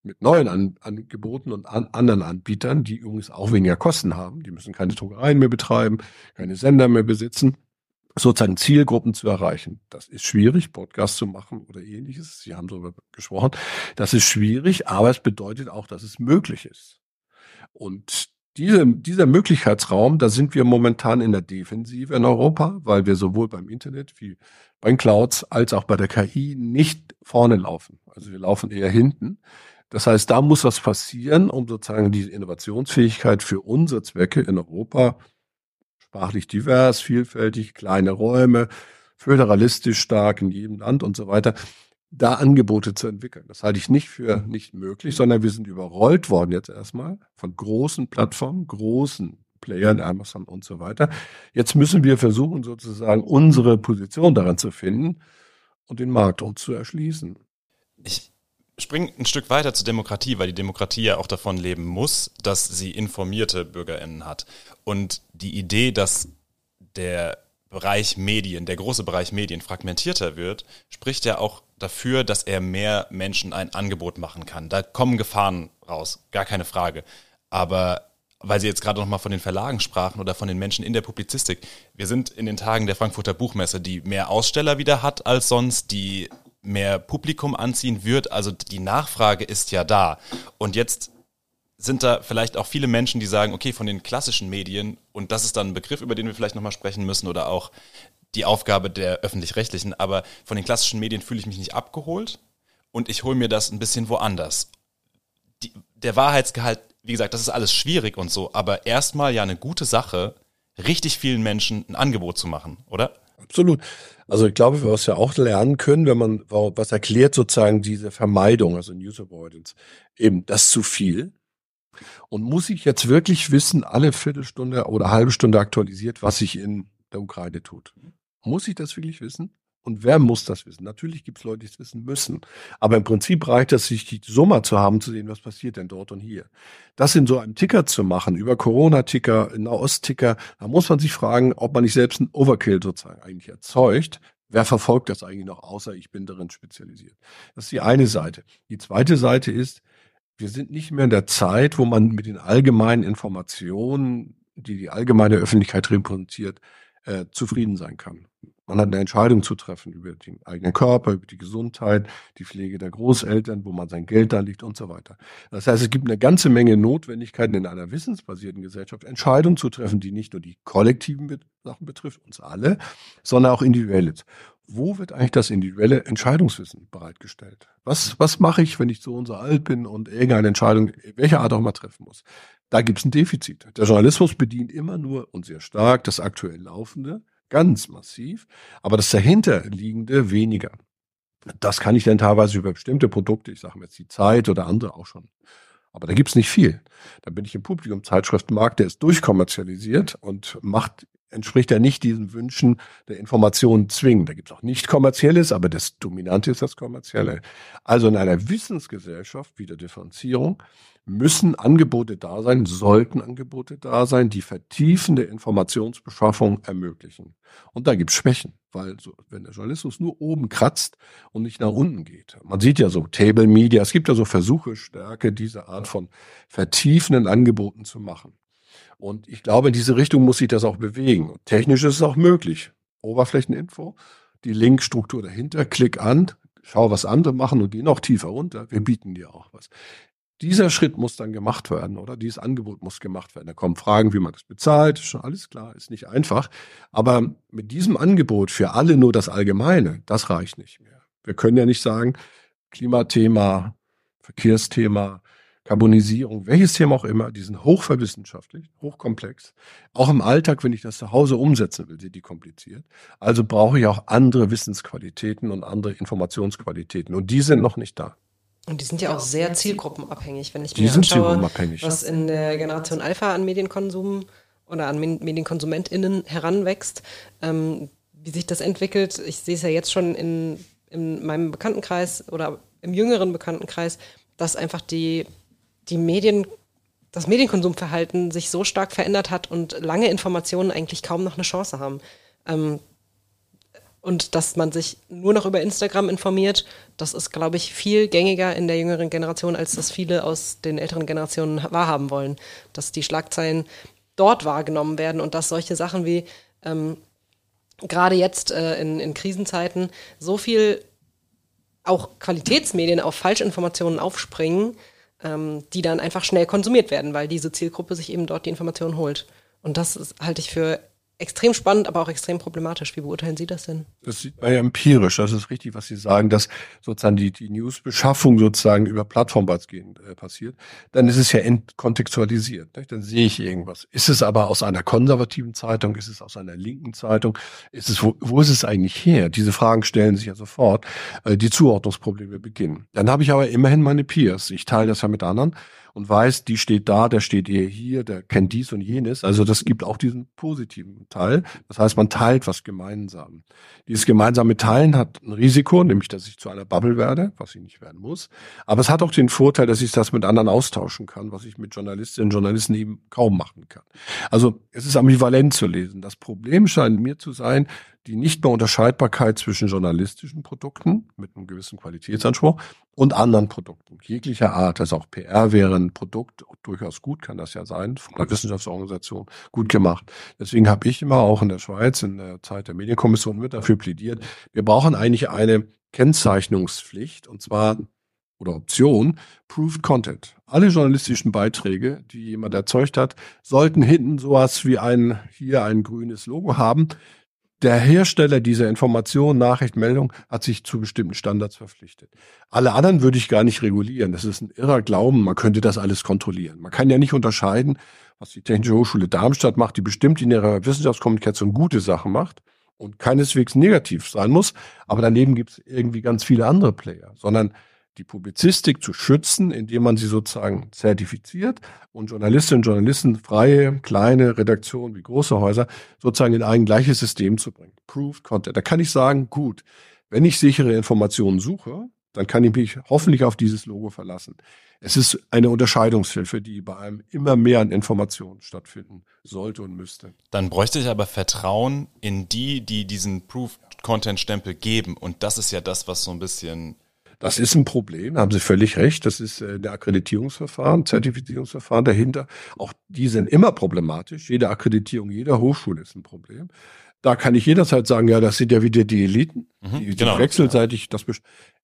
mit neuen An Angeboten und an anderen Anbietern, die übrigens auch weniger Kosten haben, die müssen keine Druckereien mehr betreiben, keine Sender mehr besitzen, sozusagen Zielgruppen zu erreichen. Das ist schwierig, Podcasts zu machen oder ähnliches. Sie haben darüber gesprochen. Das ist schwierig, aber es bedeutet auch, dass es möglich ist. Und diese, dieser Möglichkeitsraum, da sind wir momentan in der Defensive in Europa, weil wir sowohl beim Internet wie bei den Clouds als auch bei der KI nicht vorne laufen. Also wir laufen eher hinten. Das heißt, da muss was passieren, um sozusagen diese Innovationsfähigkeit für unsere Zwecke in Europa sprachlich divers, vielfältig, kleine Räume, föderalistisch stark in jedem Land und so weiter, da Angebote zu entwickeln. Das halte ich nicht für nicht möglich, sondern wir sind überrollt worden jetzt erstmal von großen Plattformen, großen Playern, Amazon und so weiter. Jetzt müssen wir versuchen, sozusagen unsere Position daran zu finden und den Markt uns zu erschließen. Ich springe ein Stück weiter zur Demokratie, weil die Demokratie ja auch davon leben muss, dass sie informierte BürgerInnen hat. Und die Idee, dass der Bereich Medien, der große Bereich Medien fragmentierter wird, spricht ja auch dafür, dass er mehr Menschen ein Angebot machen kann. Da kommen Gefahren raus, gar keine Frage. Aber weil Sie jetzt gerade noch mal von den Verlagen sprachen oder von den Menschen in der Publizistik, wir sind in den Tagen der Frankfurter Buchmesse, die mehr Aussteller wieder hat als sonst, die mehr Publikum anziehen wird. Also die Nachfrage ist ja da. Und jetzt sind da vielleicht auch viele Menschen, die sagen, okay, von den klassischen Medien, und das ist dann ein Begriff, über den wir vielleicht nochmal sprechen müssen, oder auch die Aufgabe der öffentlich-rechtlichen, aber von den klassischen Medien fühle ich mich nicht abgeholt und ich hole mir das ein bisschen woanders. Die, der Wahrheitsgehalt, wie gesagt, das ist alles schwierig und so, aber erstmal ja eine gute Sache, richtig vielen Menschen ein Angebot zu machen, oder? Absolut. Also ich glaube, was wir auch lernen können, wenn man was erklärt, sozusagen diese Vermeidung, also News Avoidance, eben das zu viel. Und muss ich jetzt wirklich wissen, alle Viertelstunde oder halbe Stunde aktualisiert, was sich in der Ukraine tut? Muss ich das wirklich wissen? Und wer muss das wissen? Natürlich gibt es Leute, die es wissen müssen. Aber im Prinzip reicht es, sich die Summe zu haben, zu sehen, was passiert denn dort und hier. Das in so einem Ticker zu machen, über Corona-Ticker, Nahost-Ticker, da muss man sich fragen, ob man nicht selbst einen Overkill sozusagen eigentlich erzeugt. Wer verfolgt das eigentlich noch, außer ich bin darin spezialisiert? Das ist die eine Seite. Die zweite Seite ist, wir sind nicht mehr in der Zeit, wo man mit den allgemeinen Informationen, die die allgemeine Öffentlichkeit repräsentiert, äh, zufrieden sein kann. Man hat eine Entscheidung zu treffen über den eigenen Körper, über die Gesundheit, die Pflege der Großeltern, wo man sein Geld da liegt und so weiter. Das heißt, es gibt eine ganze Menge Notwendigkeiten in einer wissensbasierten Gesellschaft, Entscheidungen zu treffen, die nicht nur die kollektiven Sachen betrifft, uns alle, sondern auch individuelles. Wo wird eigentlich das individuelle Entscheidungswissen bereitgestellt? Was, was mache ich, wenn ich so und so alt bin und irgendeine Entscheidung, welcher Art auch immer treffen muss? Da gibt es ein Defizit. Der Journalismus bedient immer nur und sehr stark das aktuell Laufende ganz massiv, aber das dahinterliegende weniger. Das kann ich dann teilweise über bestimmte Produkte, ich sage jetzt die Zeit oder andere auch schon. Aber da gibt's nicht viel. Da bin ich im Publikum-Zeitschriftenmarkt, der ist durchkommerzialisiert und macht entspricht ja nicht diesen Wünschen der Informationen zwingen. Da gibt's auch nicht kommerzielles, aber das Dominante ist das kommerzielle. Also in einer Wissensgesellschaft, wieder Differenzierung, müssen Angebote da sein, sollten Angebote da sein, die vertiefende Informationsbeschaffung ermöglichen. Und da gibt's Schwächen, weil so, wenn der Journalismus nur oben kratzt und nicht nach unten geht. Man sieht ja so Table Media, es gibt ja so Versuche, Stärke, diese Art von vertiefenden Angeboten zu machen. Und ich glaube, in diese Richtung muss sich das auch bewegen. Technisch ist es auch möglich. Oberflächeninfo, die Linkstruktur dahinter, klick an, schau, was andere machen und geh noch tiefer runter. Wir bieten dir auch was. Dieser Schritt muss dann gemacht werden, oder? Dieses Angebot muss gemacht werden. Da kommen Fragen, wie man das bezahlt, ist schon alles klar, ist nicht einfach. Aber mit diesem Angebot für alle nur das Allgemeine, das reicht nicht mehr. Wir können ja nicht sagen, Klimathema, Verkehrsthema, Karbonisierung, welches Thema auch immer, die sind hochverwissenschaftlich, hochkomplex. Auch im Alltag, wenn ich das zu Hause umsetzen will, sind die kompliziert. Also brauche ich auch andere Wissensqualitäten und andere Informationsqualitäten. Und die sind noch nicht da. Und die sind ja auch sehr zielgruppenabhängig, wenn ich mir anschaue, was in der Generation Alpha an Medienkonsum oder an MedienkonsumentInnen heranwächst, ähm, wie sich das entwickelt. Ich sehe es ja jetzt schon in, in meinem Bekanntenkreis oder im jüngeren Bekanntenkreis, dass einfach die, die Medien, das Medienkonsumverhalten sich so stark verändert hat und lange Informationen eigentlich kaum noch eine Chance haben. Ähm, und dass man sich nur noch über Instagram informiert, das ist, glaube ich, viel gängiger in der jüngeren Generation, als das viele aus den älteren Generationen wahrhaben wollen. Dass die Schlagzeilen dort wahrgenommen werden und dass solche Sachen wie ähm, gerade jetzt äh, in, in Krisenzeiten so viel auch Qualitätsmedien auf Falschinformationen aufspringen, ähm, die dann einfach schnell konsumiert werden, weil diese Zielgruppe sich eben dort die Informationen holt. Und das ist, halte ich für extrem spannend, aber auch extrem problematisch. Wie beurteilen Sie das denn? Das sieht man ja empirisch. Das ist richtig, was Sie sagen, dass sozusagen die, die Newsbeschaffung sozusagen über Plattformbasierend äh, passiert. Dann ist es ja entkontextualisiert. Nicht? Dann sehe ich irgendwas. Ist es aber aus einer konservativen Zeitung? Ist es aus einer linken Zeitung? Ist es, wo, wo ist es eigentlich her? Diese Fragen stellen sich ja sofort. Äh, die Zuordnungsprobleme beginnen. Dann habe ich aber immerhin meine Peers. Ich teile das ja mit anderen und weiß, die steht da, der steht eher hier, der kennt dies und jenes. Also das gibt auch diesen positiven Teil. Das heißt, man teilt was gemeinsam. Dieses gemeinsame Teilen hat ein Risiko, nämlich, dass ich zu einer Bubble werde, was ich nicht werden muss. Aber es hat auch den Vorteil, dass ich das mit anderen austauschen kann, was ich mit Journalistinnen und Journalisten eben kaum machen kann. Also es ist ambivalent zu lesen. Das Problem scheint mir zu sein, die nicht mehr Unterscheidbarkeit zwischen journalistischen Produkten mit einem gewissen Qualitätsanspruch und anderen Produkten jeglicher Art. Also auch PR wäre ein Produkt durchaus gut, kann das ja sein, von einer Wissenschaftsorganisation gut gemacht. Deswegen habe ich immer auch in der Schweiz in der Zeit der Medienkommission mit dafür plädiert, wir brauchen eigentlich eine Kennzeichnungspflicht und zwar oder Option Proved Content. Alle journalistischen Beiträge, die jemand erzeugt hat, sollten hinten sowas wie ein hier ein grünes Logo haben, der Hersteller dieser Information, Nachricht, Meldung hat sich zu bestimmten Standards verpflichtet. Alle anderen würde ich gar nicht regulieren. Das ist ein irrer Glauben, man könnte das alles kontrollieren. Man kann ja nicht unterscheiden, was die Technische Hochschule Darmstadt macht, die bestimmt in ihrer Wissenschaftskommunikation gute Sachen macht und keineswegs negativ sein muss, aber daneben gibt es irgendwie ganz viele andere Player, sondern die Publizistik zu schützen, indem man sie sozusagen zertifiziert und Journalistinnen und Journalisten, freie, kleine Redaktionen wie große Häuser, sozusagen in ein gleiches System zu bringen. Proved Content. Da kann ich sagen, gut, wenn ich sichere Informationen suche, dann kann ich mich hoffentlich auf dieses Logo verlassen. Es ist eine Unterscheidungshilfe, die bei einem immer mehr an Informationen stattfinden sollte und müsste. Dann bräuchte ich aber Vertrauen in die, die diesen Proof-Content-Stempel geben. Und das ist ja das, was so ein bisschen das ist ein Problem, haben Sie völlig recht. Das ist äh, der Akkreditierungsverfahren, Zertifizierungsverfahren dahinter. Auch die sind immer problematisch. Jede Akkreditierung jeder Hochschule ist ein Problem. Da kann ich jederzeit sagen, ja, das sind ja wieder die Eliten, mhm, die, die genau, wechselseitig das.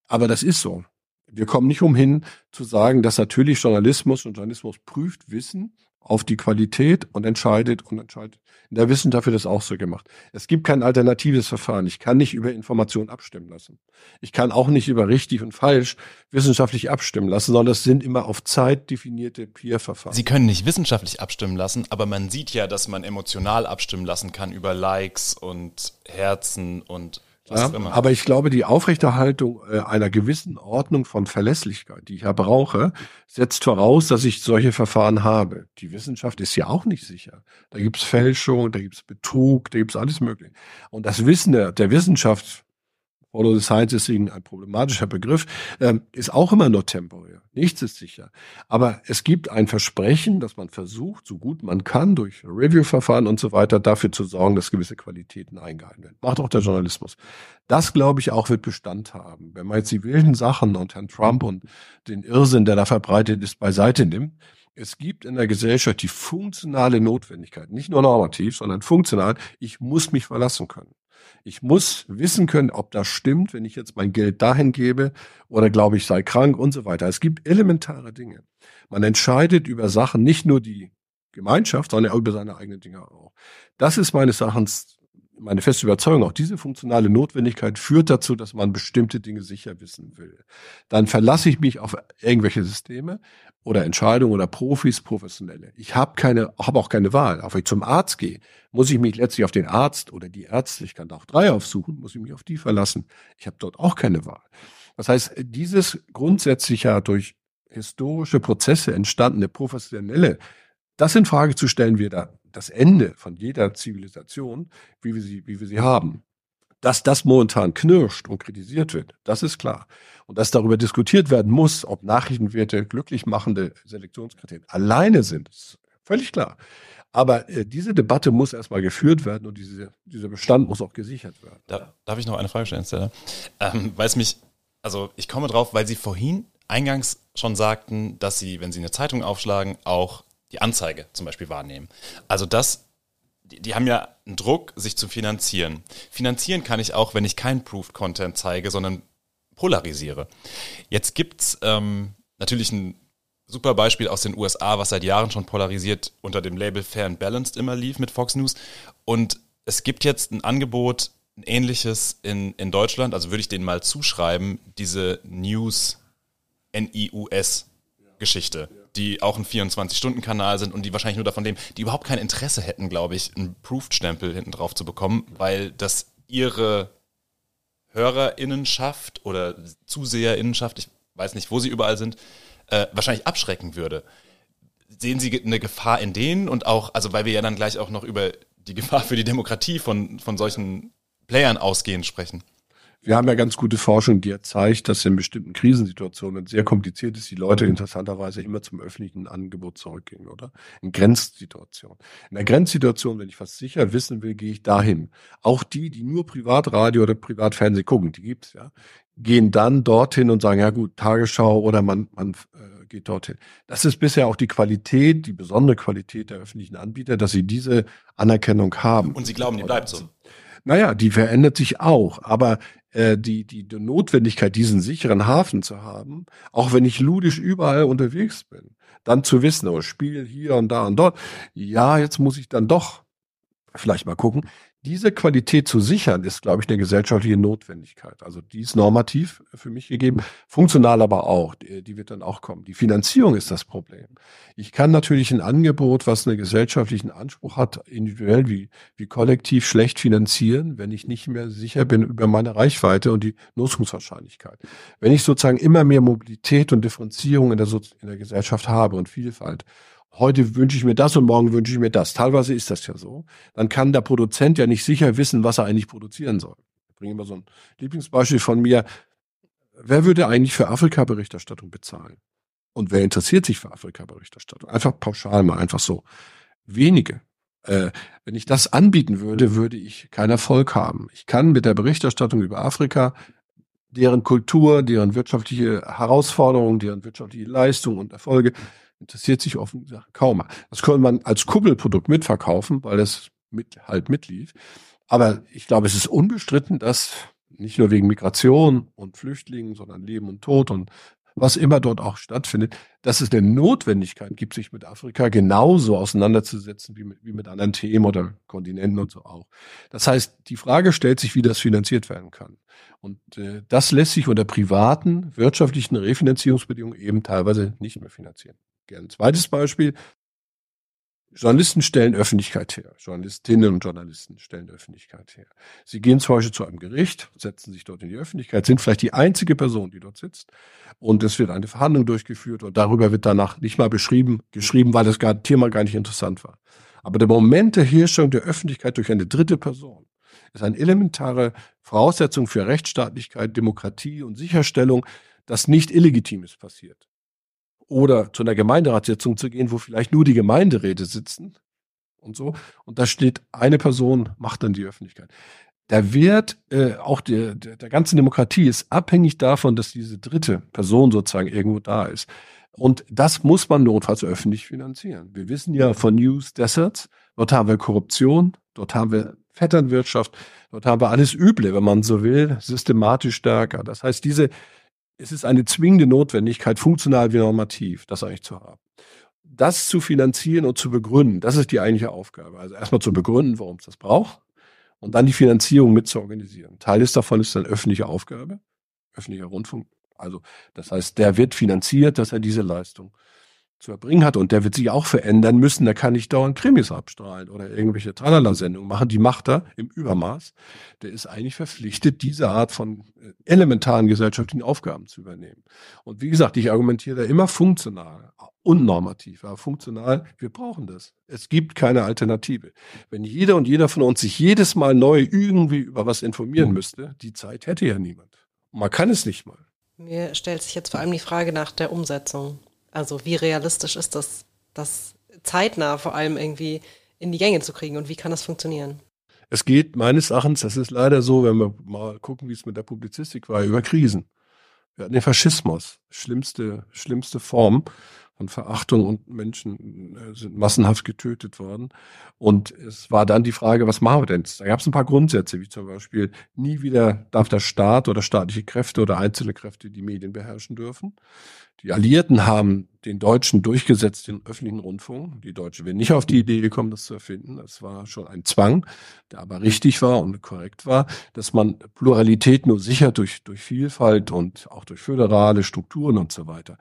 Aber das ist so. Wir kommen nicht umhin zu sagen, dass natürlich Journalismus und Journalismus prüft Wissen auf die Qualität und entscheidet und entscheidet. In der Wissenschaft wird das auch so gemacht. Es gibt kein alternatives Verfahren. Ich kann nicht über Informationen abstimmen lassen. Ich kann auch nicht über richtig und falsch wissenschaftlich abstimmen lassen, sondern das sind immer auf Zeit definierte Peer-Verfahren. Sie können nicht wissenschaftlich abstimmen lassen, aber man sieht ja, dass man emotional abstimmen lassen kann über Likes und Herzen und ja, aber ich glaube, die Aufrechterhaltung äh, einer gewissen Ordnung von Verlässlichkeit, die ich ja brauche, setzt voraus, dass ich solche Verfahren habe. Die Wissenschaft ist ja auch nicht sicher. Da gibt's Fälschung, da gibt's Betrug, da gibt's alles Mögliche. Und das Wissen der, der Wissenschaft Follow the Science ist ein problematischer Begriff, ähm, ist auch immer nur temporär. Nichts ist sicher. Aber es gibt ein Versprechen, dass man versucht, so gut man kann, durch Review-Verfahren und so weiter, dafür zu sorgen, dass gewisse Qualitäten eingehalten werden. Macht auch der Journalismus. Das, glaube ich, auch wird Bestand haben. Wenn man jetzt die wilden Sachen und Herrn Trump und den Irrsinn, der da verbreitet ist, beiseite nimmt, es gibt in der Gesellschaft die funktionale Notwendigkeit, nicht nur normativ, sondern funktional, ich muss mich verlassen können. Ich muss wissen können, ob das stimmt, wenn ich jetzt mein Geld dahin gebe oder glaube ich sei krank und so weiter. Es gibt elementare Dinge. Man entscheidet über Sachen, nicht nur die Gemeinschaft, sondern auch über seine eigenen Dinge auch. Das ist meines Erachtens meine feste Überzeugung. Auch diese funktionale Notwendigkeit führt dazu, dass man bestimmte Dinge sicher wissen will. Dann verlasse ich mich auf irgendwelche Systeme oder Entscheidungen oder Profis, Professionelle. Ich habe keine, habe auch keine Wahl. Auch wenn ich zum Arzt gehe, muss ich mich letztlich auf den Arzt oder die Ärzte, ich kann da auch drei aufsuchen, muss ich mich auf die verlassen. Ich habe dort auch keine Wahl. Das heißt, dieses grundsätzlich ja durch historische Prozesse entstandene professionelle, das in Frage zu stellen, wir da das Ende von jeder Zivilisation, wie wir sie, wie wir sie haben. Dass das momentan knirscht und kritisiert wird, das ist klar. Und dass darüber diskutiert werden muss, ob Nachrichtenwerte glücklich machende Selektionskriterien alleine sind, ist völlig klar. Aber äh, diese Debatte muss erstmal geführt werden und diese, dieser Bestand muss auch gesichert werden. Da, darf ich noch eine Frage stellen, Stella? Ähm, weil es mich, also ich komme drauf, weil Sie vorhin eingangs schon sagten, dass Sie, wenn Sie eine Zeitung aufschlagen, auch die Anzeige zum Beispiel wahrnehmen. Also das die, die haben ja einen Druck, sich zu finanzieren. Finanzieren kann ich auch, wenn ich kein Proved Content zeige, sondern polarisiere. Jetzt gibt's ähm, natürlich ein super Beispiel aus den USA, was seit Jahren schon polarisiert unter dem Label Fair and Balanced immer lief mit Fox News. Und es gibt jetzt ein Angebot, ein ähnliches in, in Deutschland, also würde ich denen mal zuschreiben, diese News, N-I-U-S Geschichte die auch ein 24-Stunden-Kanal sind und die wahrscheinlich nur davon leben, die überhaupt kein Interesse hätten, glaube ich, einen Proved-Stempel hinten drauf zu bekommen, weil das ihre Hörerinnenschaft oder Zuseherinnenschaft, ich weiß nicht, wo sie überall sind, äh, wahrscheinlich abschrecken würde. Sehen Sie eine Gefahr in denen und auch, also weil wir ja dann gleich auch noch über die Gefahr für die Demokratie von, von solchen Playern ausgehend sprechen? Wir haben ja ganz gute Forschung, die ja zeigt, dass in bestimmten Krisensituationen, wenn es sehr kompliziert ist, die Leute interessanterweise immer zum öffentlichen Angebot zurückgehen, oder? In Grenzsituationen. In der Grenzsituation, wenn ich was sicher wissen will, gehe ich dahin. Auch die, die nur Privatradio oder Privatfernsehen gucken, die gibt's ja, gehen dann dorthin und sagen, ja gut, Tagesschau oder man, man äh, geht dorthin. Das ist bisher auch die Qualität, die besondere Qualität der öffentlichen Anbieter, dass sie diese Anerkennung haben. Und Sie glauben, die bleibt so? Naja, die verändert sich auch, aber äh, die, die, die Notwendigkeit, diesen sicheren Hafen zu haben, auch wenn ich ludisch überall unterwegs bin, dann zu wissen, oh, Spiel hier und da und dort, ja, jetzt muss ich dann doch vielleicht mal gucken. Diese Qualität zu sichern, ist, glaube ich, eine gesellschaftliche Notwendigkeit. Also die ist normativ für mich gegeben, funktional aber auch. Die, wird dann auch kommen. Die Finanzierung ist das Problem. Ich kann natürlich ein Angebot, was einen gesellschaftlichen Anspruch hat, individuell wie, wie kollektiv schlecht finanzieren, wenn ich nicht mehr sicher bin über meine Reichweite und die Nutzungswahrscheinlichkeit. Wenn ich sozusagen immer mehr Mobilität und Differenzierung in der, in der Gesellschaft habe und Vielfalt heute wünsche ich mir das und morgen wünsche ich mir das. Teilweise ist das ja so. Dann kann der Produzent ja nicht sicher wissen, was er eigentlich produzieren soll. Ich bringe mal so ein Lieblingsbeispiel von mir. Wer würde eigentlich für Afrika-Berichterstattung bezahlen? Und wer interessiert sich für Afrika-Berichterstattung? Einfach pauschal mal, einfach so. Wenige. Äh, wenn ich das anbieten würde, würde ich keinen Erfolg haben. Ich kann mit der Berichterstattung über Afrika deren Kultur, deren wirtschaftliche Herausforderungen, deren wirtschaftliche Leistung und Erfolge interessiert sich offen kaum. Das könnte man als Kuppelprodukt mitverkaufen, weil es mit, halt mitlief. Aber ich glaube, es ist unbestritten, dass nicht nur wegen Migration und Flüchtlingen, sondern Leben und Tod und was immer dort auch stattfindet, dass es eine Notwendigkeit gibt, sich mit Afrika genauso auseinanderzusetzen wie mit, wie mit anderen Themen oder Kontinenten und so auch. Das heißt, die Frage stellt sich, wie das finanziert werden kann. Und äh, das lässt sich unter privaten wirtschaftlichen Refinanzierungsbedingungen eben teilweise nicht mehr finanzieren. Gerne. Zweites Beispiel. Journalisten stellen Öffentlichkeit her. Journalistinnen und Journalisten stellen Öffentlichkeit her. Sie gehen zum Beispiel zu einem Gericht, setzen sich dort in die Öffentlichkeit, sind vielleicht die einzige Person, die dort sitzt. Und es wird eine Verhandlung durchgeführt und darüber wird danach nicht mal beschrieben, geschrieben, weil das Thema gar nicht interessant war. Aber der Moment der Herrschung der Öffentlichkeit durch eine dritte Person ist eine elementare Voraussetzung für Rechtsstaatlichkeit, Demokratie und Sicherstellung, dass nicht Illegitimes passiert oder zu einer Gemeinderatssitzung zu gehen, wo vielleicht nur die Gemeinderäte sitzen und so. Und da steht eine Person, macht dann die Öffentlichkeit. Der Wert äh, auch der, der, der ganzen Demokratie ist abhängig davon, dass diese dritte Person sozusagen irgendwo da ist. Und das muss man notfalls öffentlich finanzieren. Wir wissen ja von News Deserts, dort haben wir Korruption, dort haben wir Vetternwirtschaft, dort haben wir alles Üble, wenn man so will, systematisch stärker. Das heißt, diese es ist eine zwingende Notwendigkeit, funktional wie normativ, das eigentlich zu haben. Das zu finanzieren und zu begründen, das ist die eigentliche Aufgabe. Also erstmal zu begründen, warum es das braucht und dann die Finanzierung mit zu organisieren. Teil ist davon ist dann öffentliche Aufgabe, öffentlicher Rundfunk. Also das heißt, der wird finanziert, dass er diese Leistung zu erbringen hat. Und der wird sich auch verändern müssen. Der kann nicht dauernd Krimis abstrahlen oder irgendwelche Tralala-Sendungen machen. Die macht er im Übermaß. Der ist eigentlich verpflichtet, diese Art von äh, elementaren gesellschaftlichen Aufgaben zu übernehmen. Und wie gesagt, ich argumentiere da immer funktional und normativ. Aber funktional, wir brauchen das. Es gibt keine Alternative. Wenn jeder und jeder von uns sich jedes Mal neu irgendwie über was informieren müsste, die Zeit hätte ja niemand. Man kann es nicht mal. Mir stellt sich jetzt vor allem die Frage nach der Umsetzung. Also wie realistisch ist das, das zeitnah vor allem irgendwie in die Gänge zu kriegen und wie kann das funktionieren? Es geht meines Erachtens, das ist leider so, wenn wir mal gucken, wie es mit der Publizistik war, über Krisen. Wir hatten den Faschismus, schlimmste, schlimmste Form von Verachtung und Menschen äh, sind massenhaft getötet worden. Und es war dann die Frage, was machen wir denn? Da gab es ein paar Grundsätze, wie zum Beispiel, nie wieder darf der Staat oder staatliche Kräfte oder einzelne Kräfte die Medien beherrschen dürfen. Die Alliierten haben den Deutschen durchgesetzt, den öffentlichen Rundfunk. Die Deutschen wären nicht auf die Idee gekommen, das zu erfinden. Das war schon ein Zwang, der aber richtig war und korrekt war, dass man Pluralität nur sichert durch, durch Vielfalt und auch durch föderale Strukturen und so weiter.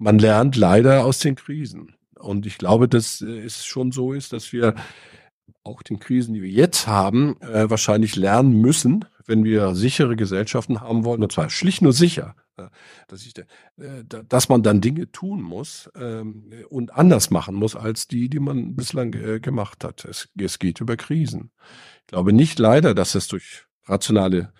Man lernt leider aus den Krisen. Und ich glaube, dass es schon so ist, dass wir auch den Krisen, die wir jetzt haben, äh, wahrscheinlich lernen müssen, wenn wir sichere Gesellschaften haben wollen, und zwar schlicht nur sicher, dass, ich, äh, dass man dann Dinge tun muss ähm, und anders machen muss als die, die man bislang äh, gemacht hat. Es, es geht über Krisen. Ich glaube nicht leider, dass es durch rationale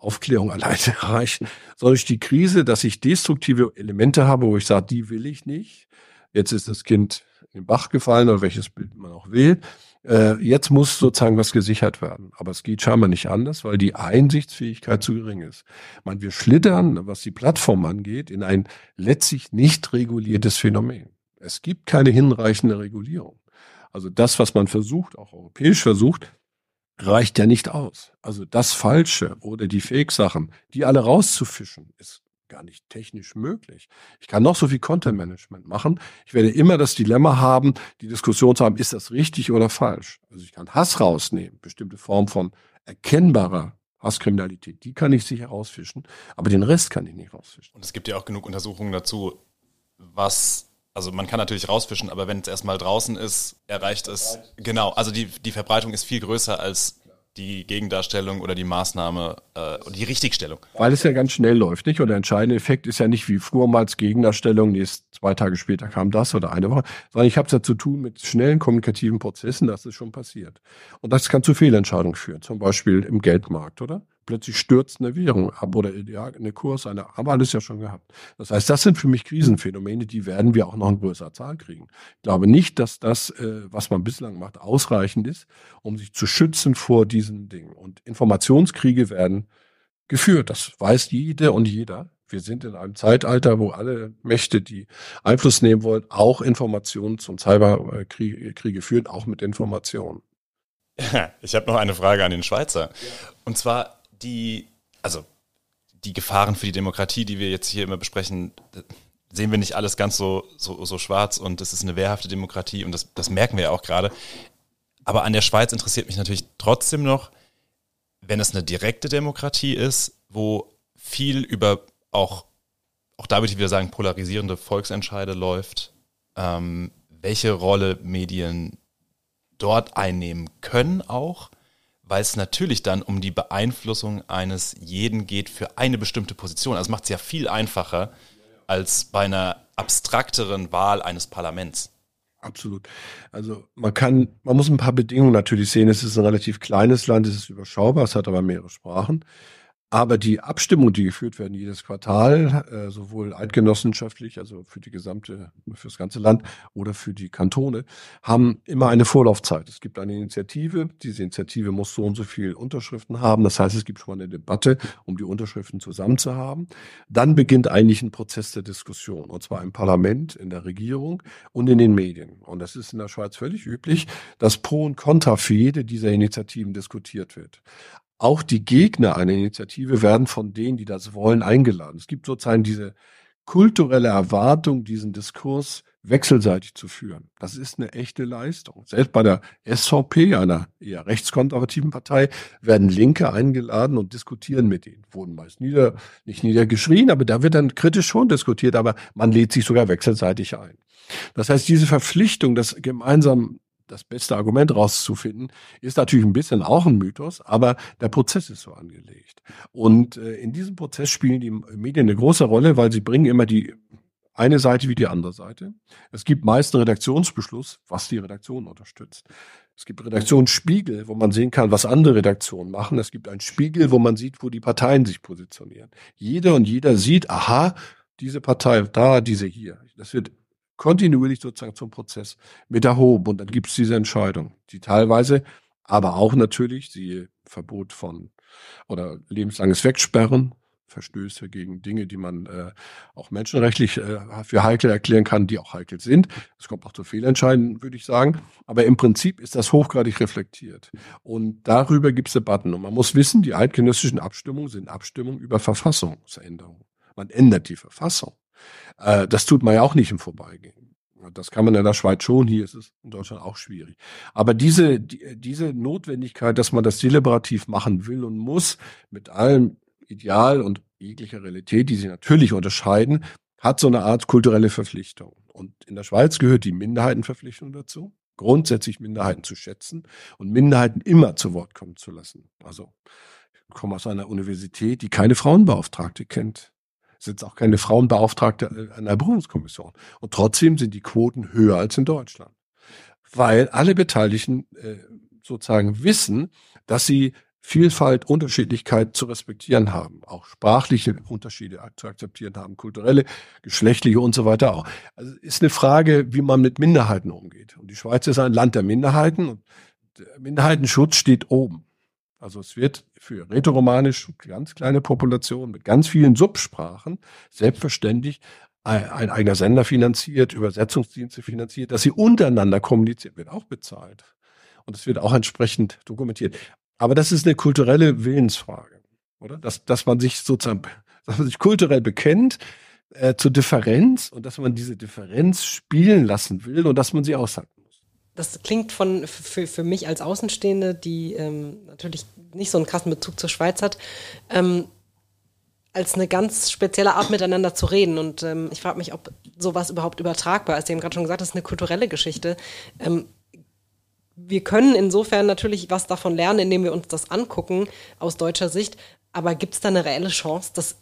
Aufklärung alleine reichen, sondern durch die Krise, dass ich destruktive Elemente habe, wo ich sage, die will ich nicht. Jetzt ist das Kind in den Bach gefallen oder welches Bild man auch will. Äh, jetzt muss sozusagen was gesichert werden. Aber es geht scheinbar nicht anders, weil die Einsichtsfähigkeit zu gering ist. Meine, wir schlittern, was die Plattform angeht, in ein letztlich nicht reguliertes Phänomen. Es gibt keine hinreichende Regulierung. Also das, was man versucht, auch europäisch versucht, reicht ja nicht aus. Also das Falsche oder die Fake-Sachen, die alle rauszufischen, ist gar nicht technisch möglich. Ich kann noch so viel Content Management machen. Ich werde immer das Dilemma haben, die Diskussion zu haben, ist das richtig oder falsch? Also ich kann Hass rausnehmen, bestimmte Form von erkennbarer Hasskriminalität, die kann ich sicher rausfischen, aber den Rest kann ich nicht rausfischen. Und es gibt ja auch genug Untersuchungen dazu, was, also man kann natürlich rausfischen, aber wenn es erstmal draußen ist, erreicht es, genau, also die, die Verbreitung ist viel größer als die Gegendarstellung oder die Maßnahme äh, die Richtigstellung. Weil es ja ganz schnell läuft, nicht? Und der entscheidende Effekt ist ja nicht wie vormals Gegendarstellung, ist zwei Tage später kam das oder eine Woche, sondern ich habe es ja zu tun mit schnellen kommunikativen Prozessen, das ist schon passiert. Und das kann zu Fehlentscheidungen führen, zum Beispiel im Geldmarkt, oder? Plötzlich stürzt eine Währung ab oder ja, eine Kurs, eine, haben wir alles ja schon gehabt. Das heißt, das sind für mich Krisenphänomene, die werden wir auch noch in größerer Zahl kriegen. Ich glaube nicht, dass das, äh, was man bislang macht, ausreichend ist, um sich zu schützen vor diesen Dingen. Und Informationskriege werden geführt. Das weiß jede und jeder. Wir sind in einem Zeitalter, wo alle Mächte, die Einfluss nehmen wollen, auch Informations- und Cyberkriege führen, auch mit Informationen. Ich habe noch eine Frage an den Schweizer. Und zwar, die, also die Gefahren für die Demokratie, die wir jetzt hier immer besprechen, sehen wir nicht alles ganz so, so, so schwarz und es ist eine wehrhafte Demokratie und das, das merken wir ja auch gerade. Aber an der Schweiz interessiert mich natürlich trotzdem noch, wenn es eine direkte Demokratie ist, wo viel über auch, auch da würde ich wieder sagen, polarisierende Volksentscheide läuft, ähm, welche Rolle Medien dort einnehmen können auch weil es natürlich dann um die Beeinflussung eines jeden geht für eine bestimmte Position. Also macht es ja viel einfacher als bei einer abstrakteren Wahl eines Parlaments. Absolut. Also man kann, man muss ein paar Bedingungen natürlich sehen. Es ist ein relativ kleines Land, es ist überschaubar, es hat aber mehrere Sprachen. Aber die Abstimmungen, die geführt werden jedes Quartal, äh, sowohl eidgenossenschaftlich, also für die gesamte, für das ganze Land oder für die Kantone, haben immer eine Vorlaufzeit. Es gibt eine Initiative. Diese Initiative muss so und so viel Unterschriften haben. Das heißt, es gibt schon mal eine Debatte, um die Unterschriften zusammen zu haben. Dann beginnt eigentlich ein Prozess der Diskussion. Und zwar im Parlament, in der Regierung und in den Medien. Und das ist in der Schweiz völlig üblich, dass Pro und Contra für jede dieser Initiativen diskutiert wird. Auch die Gegner einer Initiative werden von denen, die das wollen, eingeladen. Es gibt sozusagen diese kulturelle Erwartung, diesen Diskurs wechselseitig zu führen. Das ist eine echte Leistung. Selbst bei der SVP, einer eher rechtskonservativen Partei, werden Linke eingeladen und diskutieren mit ihnen. Wurden meist nieder, nicht niedergeschrien, aber da wird dann kritisch schon diskutiert, aber man lädt sich sogar wechselseitig ein. Das heißt, diese Verpflichtung, das gemeinsam das beste Argument rauszufinden, ist natürlich ein bisschen auch ein Mythos, aber der Prozess ist so angelegt. Und äh, in diesem Prozess spielen die Medien eine große Rolle, weil sie bringen immer die eine Seite wie die andere Seite. Es gibt meist einen Redaktionsbeschluss, was die Redaktion unterstützt. Es gibt Redaktionsspiegel, wo man sehen kann, was andere Redaktionen machen. Es gibt einen Spiegel, wo man sieht, wo die Parteien sich positionieren. Jeder und jeder sieht, aha, diese Partei da, diese hier. Das wird kontinuierlich sozusagen zum Prozess mit erhoben. Und dann gibt es diese Entscheidung, die teilweise aber auch natürlich, siehe Verbot von oder lebenslanges Wegsperren, Verstöße gegen Dinge, die man äh, auch menschenrechtlich äh, für heikel erklären kann, die auch heikel sind. Es kommt auch zu Fehlentscheiden, würde ich sagen. Aber im Prinzip ist das hochgradig reflektiert. Und darüber gibt es Debatten. Und man muss wissen, die eidgenössischen Abstimmungen sind Abstimmungen über Verfassungsänderungen. Man ändert die Verfassung. Äh, das tut man ja auch nicht im Vorbeigehen. Das kann man in der Schweiz schon, hier ist es in Deutschland auch schwierig. Aber diese, die, diese Notwendigkeit, dass man das deliberativ machen will und muss, mit allem Ideal und jeglicher Realität, die sich natürlich unterscheiden, hat so eine Art kulturelle Verpflichtung. Und in der Schweiz gehört die Minderheitenverpflichtung dazu, grundsätzlich Minderheiten zu schätzen und Minderheiten immer zu Wort kommen zu lassen. Also ich komme aus einer Universität, die keine Frauenbeauftragte kennt sitzt auch keine Frauenbeauftragte an der Berufungskommission. Und trotzdem sind die Quoten höher als in Deutschland. Weil alle Beteiligten äh, sozusagen wissen, dass sie Vielfalt, Unterschiedlichkeit zu respektieren haben, auch sprachliche Unterschiede zu akzeptieren haben, kulturelle, geschlechtliche und so weiter auch. Also ist eine Frage, wie man mit Minderheiten umgeht. Und die Schweiz ist ein Land der Minderheiten und der Minderheitenschutz steht oben. Also es wird für rätoromanisch ganz kleine Populationen mit ganz vielen Subsprachen selbstverständlich ein, eigener Sender finanziert, Übersetzungsdienste finanziert, dass sie untereinander kommunizieren, wird auch bezahlt. Und es wird auch entsprechend dokumentiert. Aber das ist eine kulturelle Willensfrage, oder? Dass, dass man sich sozusagen dass man sich kulturell bekennt äh, zur Differenz und dass man diese Differenz spielen lassen will und dass man sie aushalten. Das klingt von für, für mich als Außenstehende, die ähm, natürlich nicht so einen krassen Bezug zur Schweiz hat, ähm, als eine ganz spezielle Art miteinander zu reden. Und ähm, ich frage mich, ob sowas überhaupt übertragbar ist. Sie haben gerade schon gesagt, das ist eine kulturelle Geschichte. Ähm, wir können insofern natürlich was davon lernen, indem wir uns das angucken aus deutscher Sicht. Aber gibt es da eine reelle Chance, dass,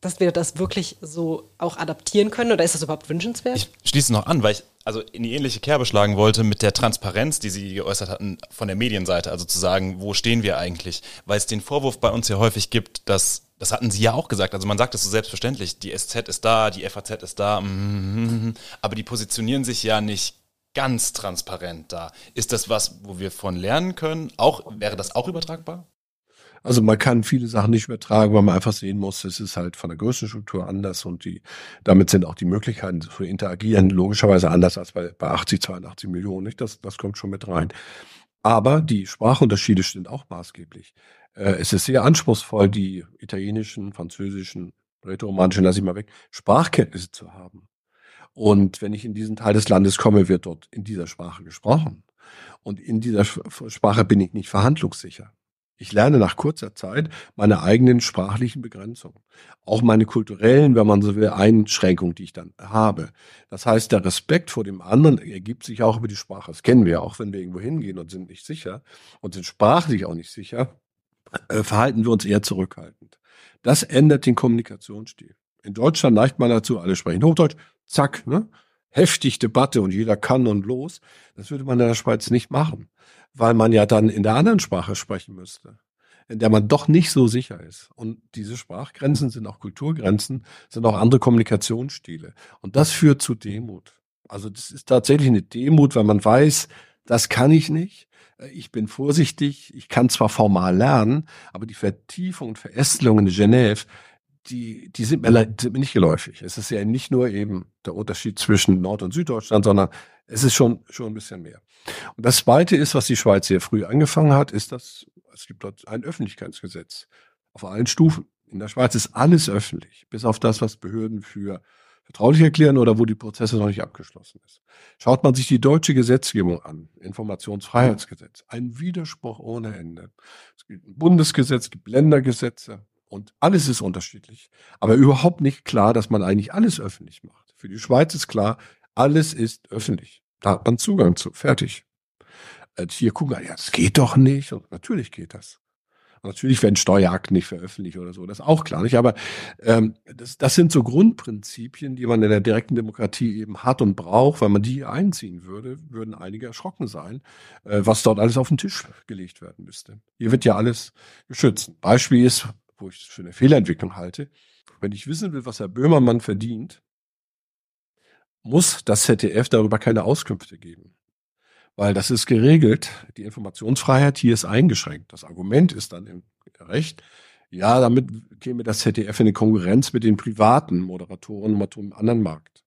dass wir das wirklich so auch adaptieren können? Oder ist das überhaupt wünschenswert? Ich schließe noch an, weil ich also in die ähnliche Kerbe schlagen wollte mit der Transparenz, die Sie geäußert hatten von der Medienseite, also zu sagen, wo stehen wir eigentlich? Weil es den Vorwurf bei uns ja häufig gibt, dass das hatten Sie ja auch gesagt. Also man sagt es so selbstverständlich. Die SZ ist da, die FAZ ist da, mm, aber die positionieren sich ja nicht ganz transparent da. Ist das was, wo wir von lernen können? Auch wäre das auch übertragbar? Also man kann viele Sachen nicht übertragen, weil man einfach sehen muss, es ist halt von der Größenstruktur anders und die, damit sind auch die Möglichkeiten zu interagieren logischerweise anders als bei, bei 80, 82 Millionen. Nicht? Das, das kommt schon mit rein. Aber die Sprachunterschiede sind auch maßgeblich. Äh, es ist sehr anspruchsvoll, die italienischen, französischen, rätoromanischen, lasse ich mal weg, Sprachkenntnisse zu haben. Und wenn ich in diesen Teil des Landes komme, wird dort in dieser Sprache gesprochen. Und in dieser Sprache bin ich nicht verhandlungssicher. Ich lerne nach kurzer Zeit meine eigenen sprachlichen Begrenzungen. Auch meine kulturellen, wenn man so will, Einschränkungen, die ich dann habe. Das heißt, der Respekt vor dem anderen ergibt sich auch über die Sprache. Das kennen wir auch, wenn wir irgendwo hingehen und sind nicht sicher und sind sprachlich auch nicht sicher, äh, verhalten wir uns eher zurückhaltend. Das ändert den Kommunikationsstil. In Deutschland neigt man dazu, alle sprechen Hochdeutsch, zack, ne? Heftig Debatte und jeder kann und los. Das würde man in der Schweiz nicht machen weil man ja dann in der anderen Sprache sprechen müsste, in der man doch nicht so sicher ist. Und diese Sprachgrenzen sind auch Kulturgrenzen, sind auch andere Kommunikationsstile. Und das führt zu Demut. Also das ist tatsächlich eine Demut, weil man weiß, das kann ich nicht. Ich bin vorsichtig. Ich kann zwar formal lernen, aber die Vertiefung und Verästelung in Genève, die, die sind mir, nicht geläufig. Es ist ja nicht nur eben der Unterschied zwischen Nord- und Süddeutschland, sondern es ist schon, schon ein bisschen mehr. Und das Zweite ist, was die Schweiz sehr früh angefangen hat, ist, dass es gibt dort ein Öffentlichkeitsgesetz auf allen Stufen. In der Schweiz ist alles öffentlich, bis auf das, was Behörden für vertraulich erklären oder wo die Prozesse noch nicht abgeschlossen ist. Schaut man sich die deutsche Gesetzgebung an, Informationsfreiheitsgesetz, ein Widerspruch ohne Ende. Es gibt ein Bundesgesetz, es gibt Ländergesetze und alles ist unterschiedlich. Aber überhaupt nicht klar, dass man eigentlich alles öffentlich macht. Für die Schweiz ist klar, alles ist öffentlich. Da hat man Zugang zu. Fertig. Äh, hier gucken, ja, das geht doch nicht. Und natürlich geht das. Und natürlich werden Steuerakten nicht veröffentlicht oder so, das ist auch klar nicht. Aber ähm, das, das sind so Grundprinzipien, die man in der direkten Demokratie eben hat und braucht. Wenn man die einziehen würde, würden einige erschrocken sein, äh, was dort alles auf den Tisch gelegt werden müsste. Hier wird ja alles geschützt. Beispiel ist, wo ich es für eine Fehlerentwicklung halte, wenn ich wissen will, was Herr Böhmermann verdient, muss das ZDF darüber keine Auskünfte geben. Weil das ist geregelt. Die Informationsfreiheit hier ist eingeschränkt. Das Argument ist dann im Recht, ja, damit käme das ZDF in eine Konkurrenz mit den privaten Moderatoren und im anderen Markt.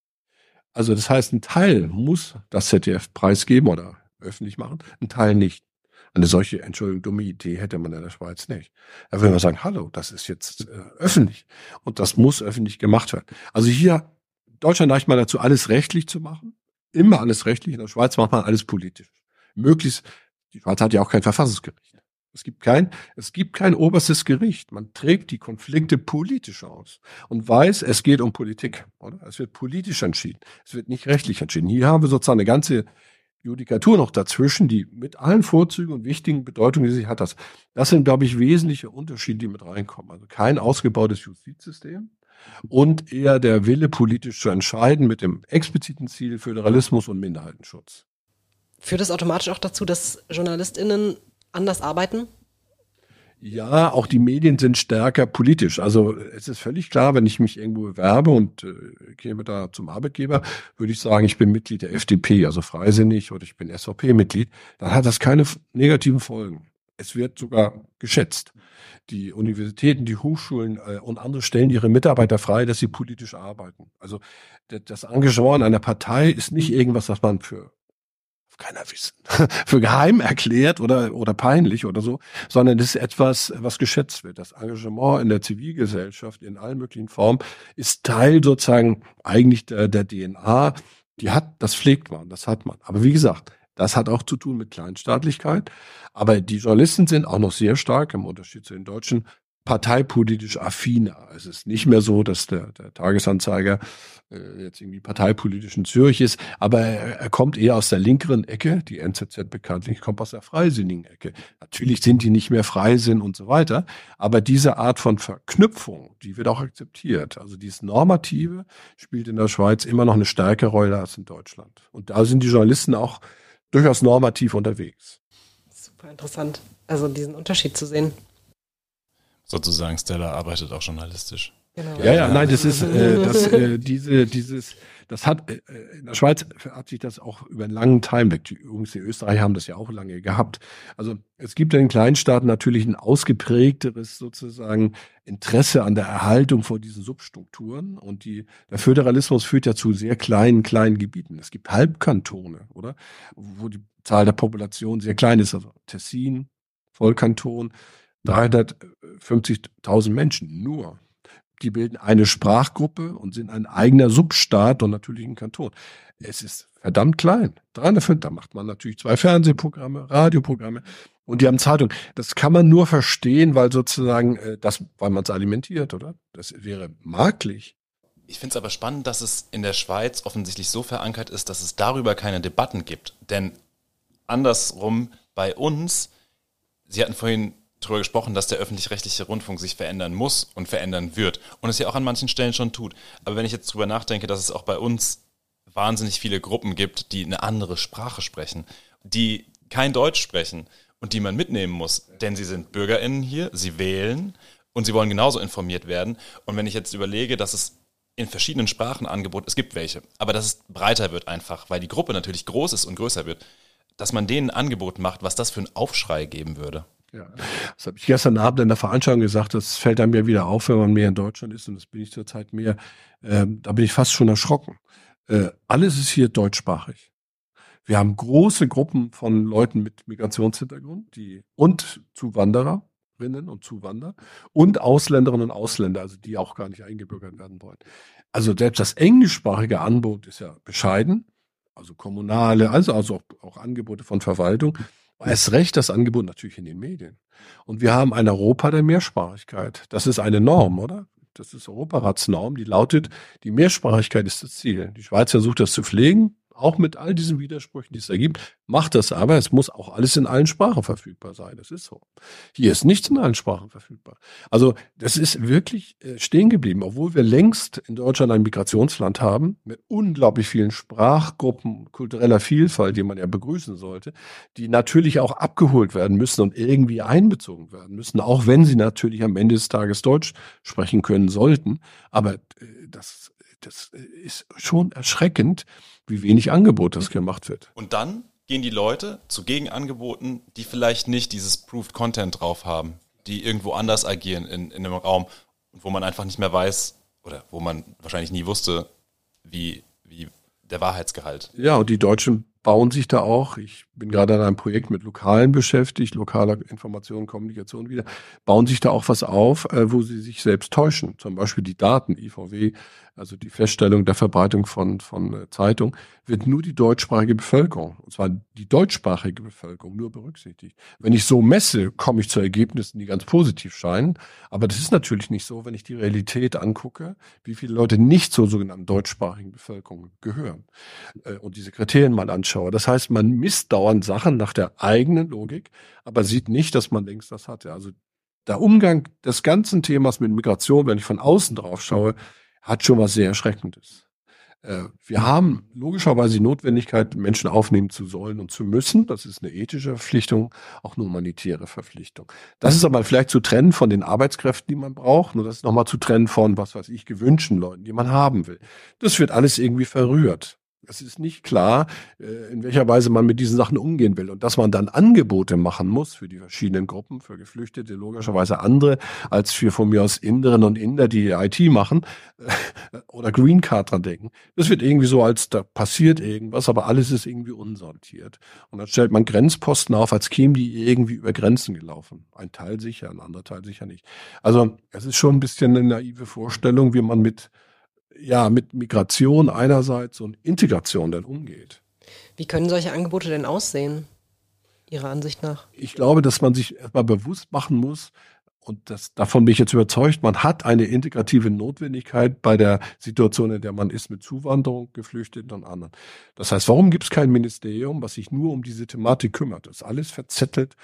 Also das heißt, ein Teil muss das ZDF preisgeben oder öffentlich machen, ein Teil nicht. Eine solche, Entschuldigung, dumme Idee hätte man in der Schweiz nicht. Da würde man sagen, hallo, das ist jetzt äh, öffentlich und das muss öffentlich gemacht werden. Also hier Deutschland neigt man dazu, alles rechtlich zu machen. Immer alles rechtlich. In der Schweiz macht man alles politisch. Möglichst, die Schweiz hat ja auch kein Verfassungsgericht. Es gibt kein, es gibt kein oberstes Gericht. Man trägt die Konflikte politisch aus und weiß, es geht um Politik, oder? Es wird politisch entschieden. Es wird nicht rechtlich entschieden. Hier haben wir sozusagen eine ganze Judikatur noch dazwischen, die mit allen Vorzügen und wichtigen Bedeutungen, die sie hat, das, das sind, glaube ich, wesentliche Unterschiede, die mit reinkommen. Also kein ausgebautes Justizsystem, und eher der Wille, politisch zu entscheiden mit dem expliziten Ziel Föderalismus und Minderheitenschutz. Führt das automatisch auch dazu, dass JournalistInnen anders arbeiten? Ja, auch die Medien sind stärker politisch. Also es ist völlig klar, wenn ich mich irgendwo bewerbe und äh, käme da zum Arbeitgeber, würde ich sagen, ich bin Mitglied der FDP, also freisinnig, oder ich bin SVP-Mitglied, dann hat das keine negativen Folgen. Es wird sogar geschätzt die Universitäten, die Hochschulen äh, und andere stellen ihre Mitarbeiter frei, dass sie politisch arbeiten. Also das Engagement einer Partei ist nicht irgendwas, was man für keiner wissen, für geheim erklärt oder, oder peinlich oder so, sondern das ist etwas, was geschätzt wird. Das Engagement in der Zivilgesellschaft in allen möglichen Formen ist Teil sozusagen eigentlich der, der DNA. Die hat, das pflegt man, das hat man. Aber wie gesagt, das hat auch zu tun mit Kleinstaatlichkeit. Aber die Journalisten sind auch noch sehr stark, im Unterschied zu den Deutschen, parteipolitisch affiner. Es ist nicht mehr so, dass der, der Tagesanzeiger äh, jetzt irgendwie parteipolitisch in Zürich ist, aber er, er, kommt eher aus der linkeren Ecke. Die NZZ bekanntlich kommt aus der freisinnigen Ecke. Natürlich sind die nicht mehr Freisinn und so weiter, aber diese Art von Verknüpfung, die wird auch akzeptiert. Also dieses Normative spielt in der Schweiz immer noch eine stärkere Rolle als in Deutschland. Und da sind die Journalisten auch durchaus normativ unterwegs. Super interessant, also diesen Unterschied zu sehen sozusagen, Stella arbeitet auch journalistisch. Genau. Ja, ja, nein, das ist äh, das, äh, diese, dieses, das hat äh, in der Schweiz hat sich das auch über einen langen Time weg. Die Jungs in Österreich haben das ja auch lange gehabt. Also es gibt in den Kleinstaaten natürlich ein ausgeprägteres sozusagen Interesse an der Erhaltung von diesen Substrukturen und die der Föderalismus führt ja zu sehr kleinen kleinen Gebieten. Es gibt Halbkantone, oder, wo die Zahl der Population sehr klein ist. Also Tessin, Vollkanton 350.000 Menschen nur. Die bilden eine Sprachgruppe und sind ein eigener Substaat und natürlich ein Kanton. Es ist verdammt klein. 305, da macht man natürlich zwei Fernsehprogramme, Radioprogramme und die haben Zeitung. Das kann man nur verstehen, weil sozusagen äh, das, weil man es alimentiert, oder? Das wäre maglich. Ich finde es aber spannend, dass es in der Schweiz offensichtlich so verankert ist, dass es darüber keine Debatten gibt. Denn andersrum bei uns, Sie hatten vorhin darüber gesprochen, dass der öffentlich-rechtliche Rundfunk sich verändern muss und verändern wird und es ja auch an manchen Stellen schon tut. Aber wenn ich jetzt drüber nachdenke, dass es auch bei uns wahnsinnig viele Gruppen gibt, die eine andere Sprache sprechen, die kein Deutsch sprechen und die man mitnehmen muss, denn sie sind BürgerInnen hier, sie wählen und sie wollen genauso informiert werden. Und wenn ich jetzt überlege, dass es in verschiedenen Sprachen Angebot, es gibt welche, aber dass es breiter wird einfach, weil die Gruppe natürlich groß ist und größer wird, dass man denen ein Angebot macht, was das für einen Aufschrei geben würde. Ja, das habe ich gestern Abend in der Veranstaltung gesagt, das fällt einem ja wieder auf, wenn man mehr in Deutschland ist und das bin ich zurzeit mehr. Ähm, da bin ich fast schon erschrocken. Äh, alles ist hier deutschsprachig. Wir haben große Gruppen von Leuten mit Migrationshintergrund, die und Zuwandererinnen und Zuwanderer und Ausländerinnen und Ausländer, also die auch gar nicht eingebürgert werden wollen. Also selbst das englischsprachige Angebot ist ja bescheiden, also kommunale, also also auch, auch Angebote von Verwaltung. Erst recht das Angebot natürlich in den Medien. Und wir haben ein Europa der Mehrsprachigkeit. Das ist eine Norm, oder? Das ist Europaratsnorm, die lautet, die Mehrsprachigkeit ist das Ziel. Die Schweiz versucht das zu pflegen auch mit all diesen Widersprüchen, die es da gibt, macht das aber. Es muss auch alles in allen Sprachen verfügbar sein. Das ist so. Hier ist nichts in allen Sprachen verfügbar. Also das ist wirklich äh, stehen geblieben, obwohl wir längst in Deutschland ein Migrationsland haben mit unglaublich vielen Sprachgruppen, kultureller Vielfalt, die man ja begrüßen sollte, die natürlich auch abgeholt werden müssen und irgendwie einbezogen werden müssen, auch wenn sie natürlich am Ende des Tages Deutsch sprechen können sollten. Aber äh, das das ist schon erschreckend, wie wenig Angebot das gemacht wird. Und dann gehen die Leute zu Gegenangeboten, die vielleicht nicht dieses Proved Content drauf haben, die irgendwo anders agieren in, in einem Raum, wo man einfach nicht mehr weiß oder wo man wahrscheinlich nie wusste, wie, wie der Wahrheitsgehalt. Ja, und die Deutschen bauen sich da auch, ich bin gerade an einem Projekt mit Lokalen beschäftigt, lokaler Information, Kommunikation wieder, bauen sich da auch was auf, äh, wo sie sich selbst täuschen. Zum Beispiel die Daten, IVW, also die Feststellung der Verbreitung von, von äh, Zeitung, wird nur die deutschsprachige Bevölkerung, und zwar die deutschsprachige Bevölkerung, nur berücksichtigt. Wenn ich so messe, komme ich zu Ergebnissen, die ganz positiv scheinen. Aber das ist natürlich nicht so, wenn ich die Realität angucke, wie viele Leute nicht zur sogenannten deutschsprachigen Bevölkerung gehören äh, und diese Kriterien mal anschaue. Das heißt, man misst dauernd Sachen nach der eigenen Logik, aber sieht nicht, dass man längst das hatte. Also der Umgang des ganzen Themas mit Migration, wenn ich von außen drauf schaue, hat schon was sehr Erschreckendes. Äh, wir haben logischerweise die Notwendigkeit, Menschen aufnehmen zu sollen und zu müssen. Das ist eine ethische Verpflichtung, auch eine humanitäre Verpflichtung. Das ist aber vielleicht zu trennen von den Arbeitskräften, die man braucht. Nur das ist nochmal zu trennen von, was weiß ich, gewünschten Leuten, die man haben will. Das wird alles irgendwie verrührt. Es ist nicht klar, äh, in welcher Weise man mit diesen Sachen umgehen will. Und dass man dann Angebote machen muss für die verschiedenen Gruppen, für Geflüchtete logischerweise andere als für von mir aus Inderinnen und Inder, die IT machen äh, oder Green Card dran denken. Das wird irgendwie so, als da passiert irgendwas, aber alles ist irgendwie unsortiert. Und dann stellt man Grenzposten auf, als kämen die irgendwie über Grenzen gelaufen. Ein Teil sicher, ein anderer Teil sicher nicht. Also es ist schon ein bisschen eine naive Vorstellung, wie man mit ja, mit Migration einerseits und Integration dann umgeht. Wie können solche Angebote denn aussehen, Ihrer Ansicht nach? Ich glaube, dass man sich erstmal bewusst machen muss, und das, davon bin ich jetzt überzeugt, man hat eine integrative Notwendigkeit bei der Situation, in der man ist mit Zuwanderung, Geflüchteten und anderen. Das heißt, warum gibt es kein Ministerium, was sich nur um diese Thematik kümmert? Das ist alles verzettelt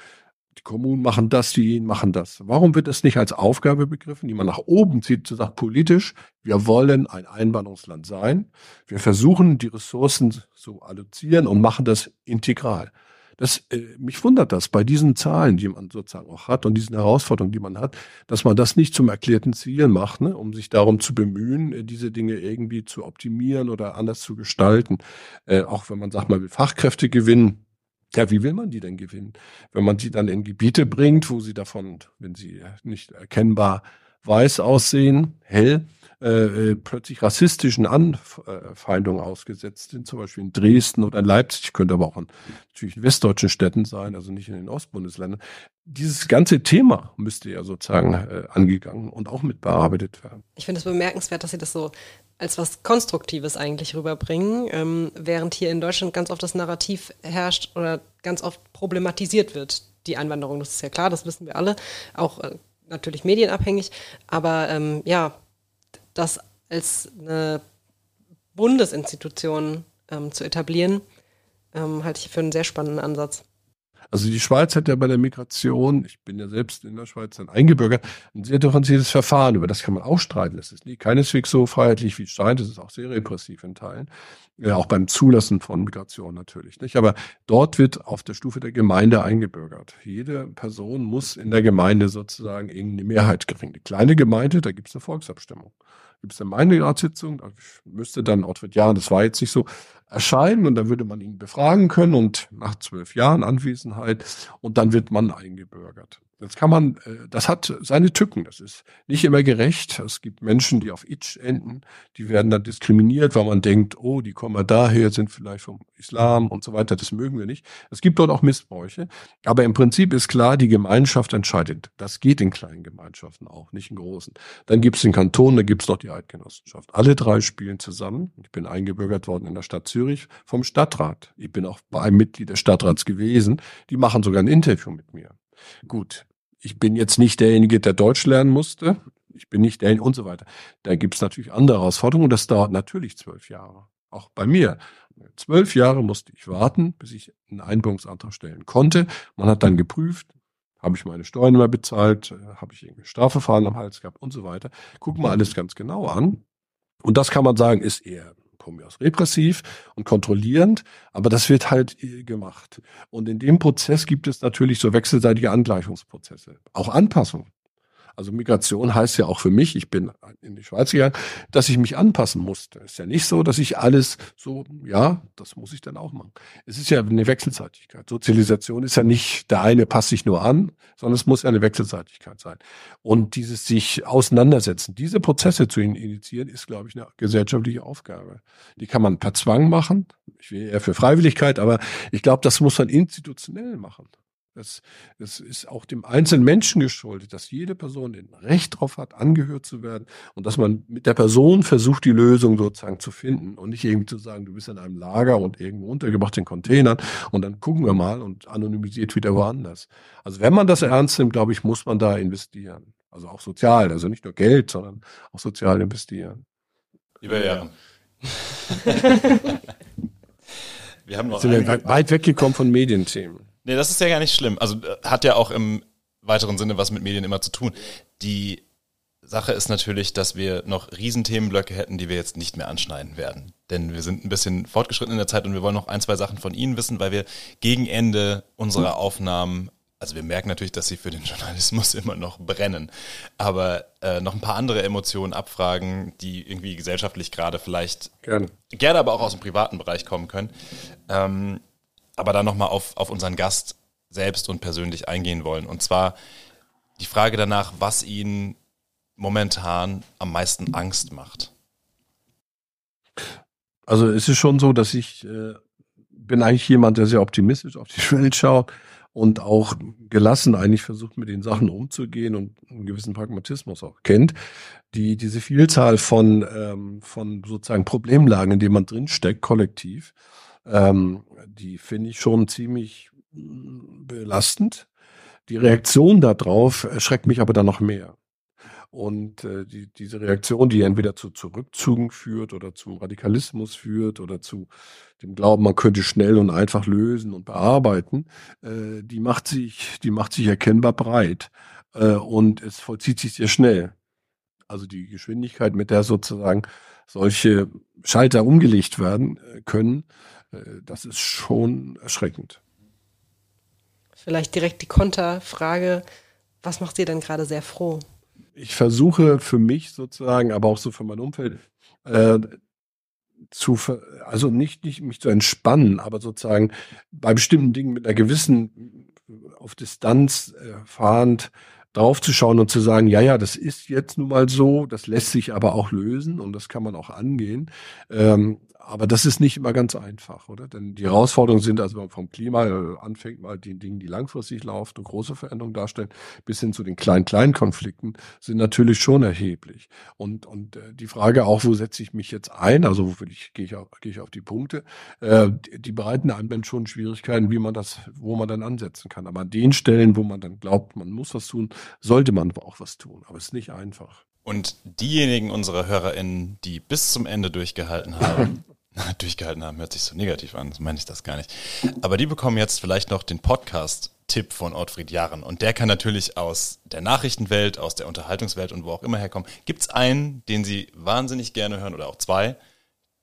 die Kommunen machen das, die machen das. Warum wird es nicht als Aufgabe begriffen, die man nach oben zieht, zu sagen, politisch, wir wollen ein Einwanderungsland sein. Wir versuchen, die Ressourcen zu allozieren und machen das integral. Das, äh, mich wundert das bei diesen Zahlen, die man sozusagen auch hat und diesen Herausforderungen, die man hat, dass man das nicht zum erklärten Ziel macht, ne, um sich darum zu bemühen, äh, diese Dinge irgendwie zu optimieren oder anders zu gestalten. Äh, auch wenn man sagt, man will Fachkräfte gewinnen, ja, wie will man die denn gewinnen? Wenn man sie dann in Gebiete bringt, wo sie davon, wenn sie nicht erkennbar weiß aussehen, hell, äh, äh, plötzlich rassistischen Anfeindungen ausgesetzt sind, zum Beispiel in Dresden oder in Leipzig, könnte aber auch in, natürlich in westdeutschen Städten sein, also nicht in den Ostbundesländern. Dieses ganze Thema müsste ja sozusagen äh, angegangen und auch mit bearbeitet werden. Ich finde es bemerkenswert, dass Sie das so als was Konstruktives eigentlich rüberbringen, ähm, während hier in Deutschland ganz oft das Narrativ herrscht oder ganz oft problematisiert wird, die Einwanderung. Das ist ja klar, das wissen wir alle, auch äh, natürlich medienabhängig, aber ähm, ja, das als eine Bundesinstitution ähm, zu etablieren, ähm, halte ich für einen sehr spannenden Ansatz. Also die Schweiz hat ja bei der Migration, ich bin ja selbst in der Schweiz dann eingebürgert, ein sehr differenziertes Verfahren. Über das kann man auch streiten. Das ist nie keineswegs so freiheitlich wie Stein. Das ist auch sehr repressiv in Teilen. Ja, auch beim Zulassen von Migration natürlich nicht. Aber dort wird auf der Stufe der Gemeinde eingebürgert. Jede Person muss in der Gemeinde sozusagen irgendeine Mehrheit kriegen. Die kleine Gemeinde, da gibt es eine Volksabstimmung gibt es eine Gemeinderatssitzung, da müsste dann Ortwit Jahren, das war jetzt nicht so, erscheinen und dann würde man ihn befragen können und nach zwölf Jahren Anwesenheit und dann wird man eingebürgert. Das kann man, äh, das hat seine Tücken. Das ist nicht immer gerecht. Es gibt Menschen, die auf Itch enden, die werden dann diskriminiert, weil man denkt, oh, die kommen daher, sind vielleicht vom Islam und so weiter. Das mögen wir nicht. Es gibt dort auch Missbräuche. Aber im Prinzip ist klar, die Gemeinschaft entscheidet. Das geht in kleinen Gemeinschaften auch, nicht in großen. Dann gibt es den Kanton, dann gibt es noch die Eidgenossenschaft. Alle drei spielen zusammen. Ich bin eingebürgert worden in der Stadt Zürich vom Stadtrat. Ich bin auch bei einem Mitglied des Stadtrats gewesen. Die machen sogar ein Interview mit mir. Gut, ich bin jetzt nicht derjenige, der Deutsch lernen musste. Ich bin nicht derjenige und so weiter. Da gibt es natürlich andere Herausforderungen. Das dauert natürlich zwölf Jahre. Auch bei mir. Zwölf Jahre musste ich warten, bis ich einen Einbürgerungsantrag stellen konnte. Man hat dann geprüft, habe ich meine Steuern immer bezahlt, habe ich irgendwie Strafverfahren am Hals gehabt und so weiter. Gucken wir alles ganz genau an. Und das kann man sagen, ist eher von mir aus repressiv und kontrollierend, aber das wird halt äh, gemacht. Und in dem Prozess gibt es natürlich so wechselseitige Angleichungsprozesse, auch Anpassungen. Also Migration heißt ja auch für mich, ich bin in die Schweiz gegangen, dass ich mich anpassen musste. Ist ja nicht so, dass ich alles so, ja, das muss ich dann auch machen. Es ist ja eine Wechselseitigkeit. Sozialisation ist ja nicht, der eine passt sich nur an, sondern es muss ja eine Wechselseitigkeit sein. Und dieses sich auseinandersetzen, diese Prozesse zu initiieren, ist, glaube ich, eine gesellschaftliche Aufgabe. Die kann man per Zwang machen. Ich wäre eher für Freiwilligkeit, aber ich glaube, das muss man institutionell machen. Das, das ist auch dem einzelnen Menschen geschuldet, dass jede Person ein Recht darauf hat, angehört zu werden und dass man mit der Person versucht, die Lösung sozusagen zu finden und nicht irgendwie zu sagen, du bist in einem Lager und irgendwo untergebracht in Containern und dann gucken wir mal und anonymisiert wieder woanders. Also wenn man das ernst nimmt, glaube ich, muss man da investieren. Also auch sozial, also nicht nur Geld, sondern auch sozial investieren. Lieber Ehren. wir haben noch sind wir weit weggekommen von Medienthemen. Nee, das ist ja gar nicht schlimm. Also äh, hat ja auch im weiteren Sinne was mit Medien immer zu tun. Die Sache ist natürlich, dass wir noch Riesenthemenblöcke hätten, die wir jetzt nicht mehr anschneiden werden. Denn wir sind ein bisschen fortgeschritten in der Zeit und wir wollen noch ein, zwei Sachen von Ihnen wissen, weil wir gegen Ende unserer Aufnahmen also wir merken natürlich, dass sie für den Journalismus immer noch brennen, aber äh, noch ein paar andere Emotionen abfragen, die irgendwie gesellschaftlich gerade vielleicht Gerne. gerne aber auch aus dem privaten Bereich kommen können. Ähm, aber dann nochmal auf, auf unseren Gast selbst und persönlich eingehen wollen. Und zwar die Frage danach, was ihn momentan am meisten Angst macht. Also es ist schon so, dass ich äh, bin eigentlich jemand, der sehr optimistisch auf die Welt schaut und auch gelassen eigentlich versucht, mit den Sachen umzugehen und einen gewissen Pragmatismus auch kennt. Die, diese Vielzahl von, ähm, von sozusagen Problemlagen, in denen man drinsteckt, kollektiv, ähm, die finde ich schon ziemlich mm, belastend. Die Reaktion darauf erschreckt mich aber dann noch mehr. Und äh, die, diese Reaktion, die entweder zu Zurückzügen führt oder zu Radikalismus führt oder zu dem Glauben, man könnte schnell und einfach lösen und bearbeiten, äh, die macht sich, die macht sich erkennbar breit. Äh, und es vollzieht sich sehr schnell. Also die Geschwindigkeit, mit der sozusagen solche Schalter umgelegt werden äh, können, das ist schon erschreckend. Vielleicht direkt die Konterfrage, was macht dir denn gerade sehr froh? ich versuche für mich sozusagen, aber auch so für mein Umfeld, äh, zu, also nicht, nicht mich zu entspannen, aber sozusagen bei bestimmten Dingen mit einer gewissen auf Distanz äh, fahrend draufzuschauen und zu sagen, ja, ja, das ist jetzt nun mal so, das lässt sich aber auch lösen und das kann man auch angehen. Ähm, aber das ist nicht immer ganz einfach, oder? Denn die Herausforderungen sind, also wenn man vom Klima äh, anfängt, mal die Dinge, die langfristig laufen und große Veränderungen darstellen, bis hin zu den kleinen, kleinen Konflikten, sind natürlich schon erheblich. Und, und äh, die Frage auch, wo setze ich mich jetzt ein? Also wo will ich, gehe ich, auf, gehe ich auf die Punkte? Äh, die, die bereiten einem dann schon Schwierigkeiten, wie man das, wo man dann ansetzen kann. Aber an den Stellen, wo man dann glaubt, man muss was tun, sollte man auch was tun. Aber es ist nicht einfach. Und diejenigen unserer HörerInnen, die bis zum Ende durchgehalten haben, durchgehalten haben, hört sich so negativ an, so meine ich das gar nicht. Aber die bekommen jetzt vielleicht noch den Podcast-Tipp von Ortfried Jarren. Und der kann natürlich aus der Nachrichtenwelt, aus der Unterhaltungswelt und wo auch immer herkommen. Gibt es einen, den Sie wahnsinnig gerne hören oder auch zwei,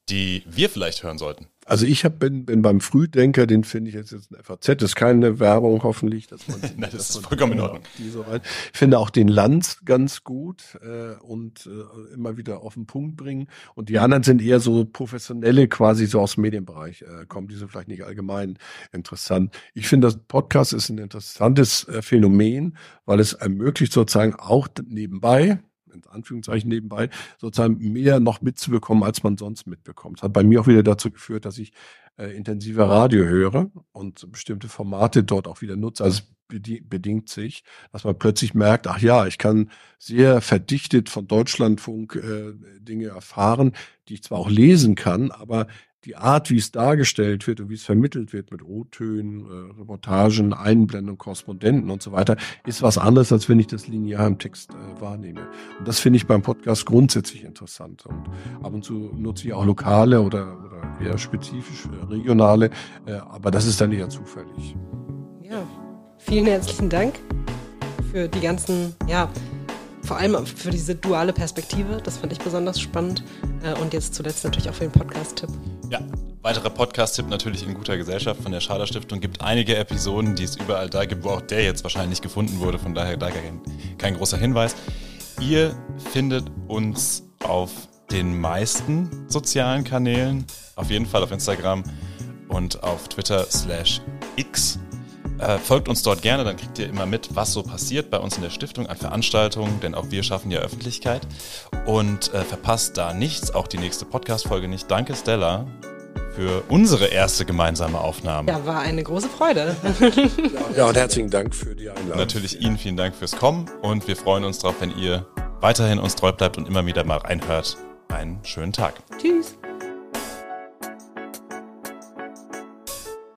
die wir vielleicht hören sollten? Also ich hab, bin, bin beim Frühdenker, den finde ich jetzt, jetzt ein FAZ, das ist keine Werbung hoffentlich. Dass man, Nein, das ist vollkommen in Ordnung. So ich finde auch den Lanz ganz gut äh, und äh, immer wieder auf den Punkt bringen. Und die anderen sind eher so professionelle, quasi so aus dem Medienbereich äh, kommen, die sind vielleicht nicht allgemein interessant. Ich finde, das Podcast ist ein interessantes äh, Phänomen, weil es ermöglicht sozusagen auch nebenbei, in Anführungszeichen nebenbei, sozusagen mehr noch mitzubekommen, als man sonst mitbekommt. Das hat bei mir auch wieder dazu geführt, dass ich äh, intensiver Radio höre und bestimmte Formate dort auch wieder nutze. Also es bedingt sich, dass man plötzlich merkt, ach ja, ich kann sehr verdichtet von Deutschlandfunk äh, Dinge erfahren, die ich zwar auch lesen kann, aber die Art, wie es dargestellt wird und wie es vermittelt wird mit O-Tönen, äh, Reportagen, Einblendungen, Korrespondenten und so weiter, ist was anderes, als wenn ich das linear im Text äh, wahrnehme. Und das finde ich beim Podcast grundsätzlich interessant. Und ab und zu nutze ich auch lokale oder, oder eher spezifisch äh, regionale, äh, aber das ist dann eher zufällig. Ja, vielen herzlichen Dank für die ganzen, ja, vor allem für diese duale Perspektive. Das fand ich besonders spannend. Äh, und jetzt zuletzt natürlich auch für den Podcast-Tipp. Ja, weiterer Podcast-Tipp natürlich in guter Gesellschaft von der Schader Stiftung. Gibt einige Episoden, die es überall da gibt, wo auch der jetzt wahrscheinlich gefunden wurde. Von daher da kein, kein großer Hinweis. Ihr findet uns auf den meisten sozialen Kanälen, auf jeden Fall auf Instagram und auf Twitter slash X. Äh, folgt uns dort gerne, dann kriegt ihr immer mit, was so passiert bei uns in der Stiftung an Veranstaltungen, denn auch wir schaffen ja Öffentlichkeit. Und äh, verpasst da nichts, auch die nächste Podcast-Folge nicht. Danke, Stella, für unsere erste gemeinsame Aufnahme. Ja, war eine große Freude. ja, und herzlichen Dank für die Einladung. Natürlich Ihnen vielen Dank fürs Kommen und wir freuen uns darauf, wenn ihr weiterhin uns treu bleibt und immer wieder mal reinhört. Einen schönen Tag. Tschüss.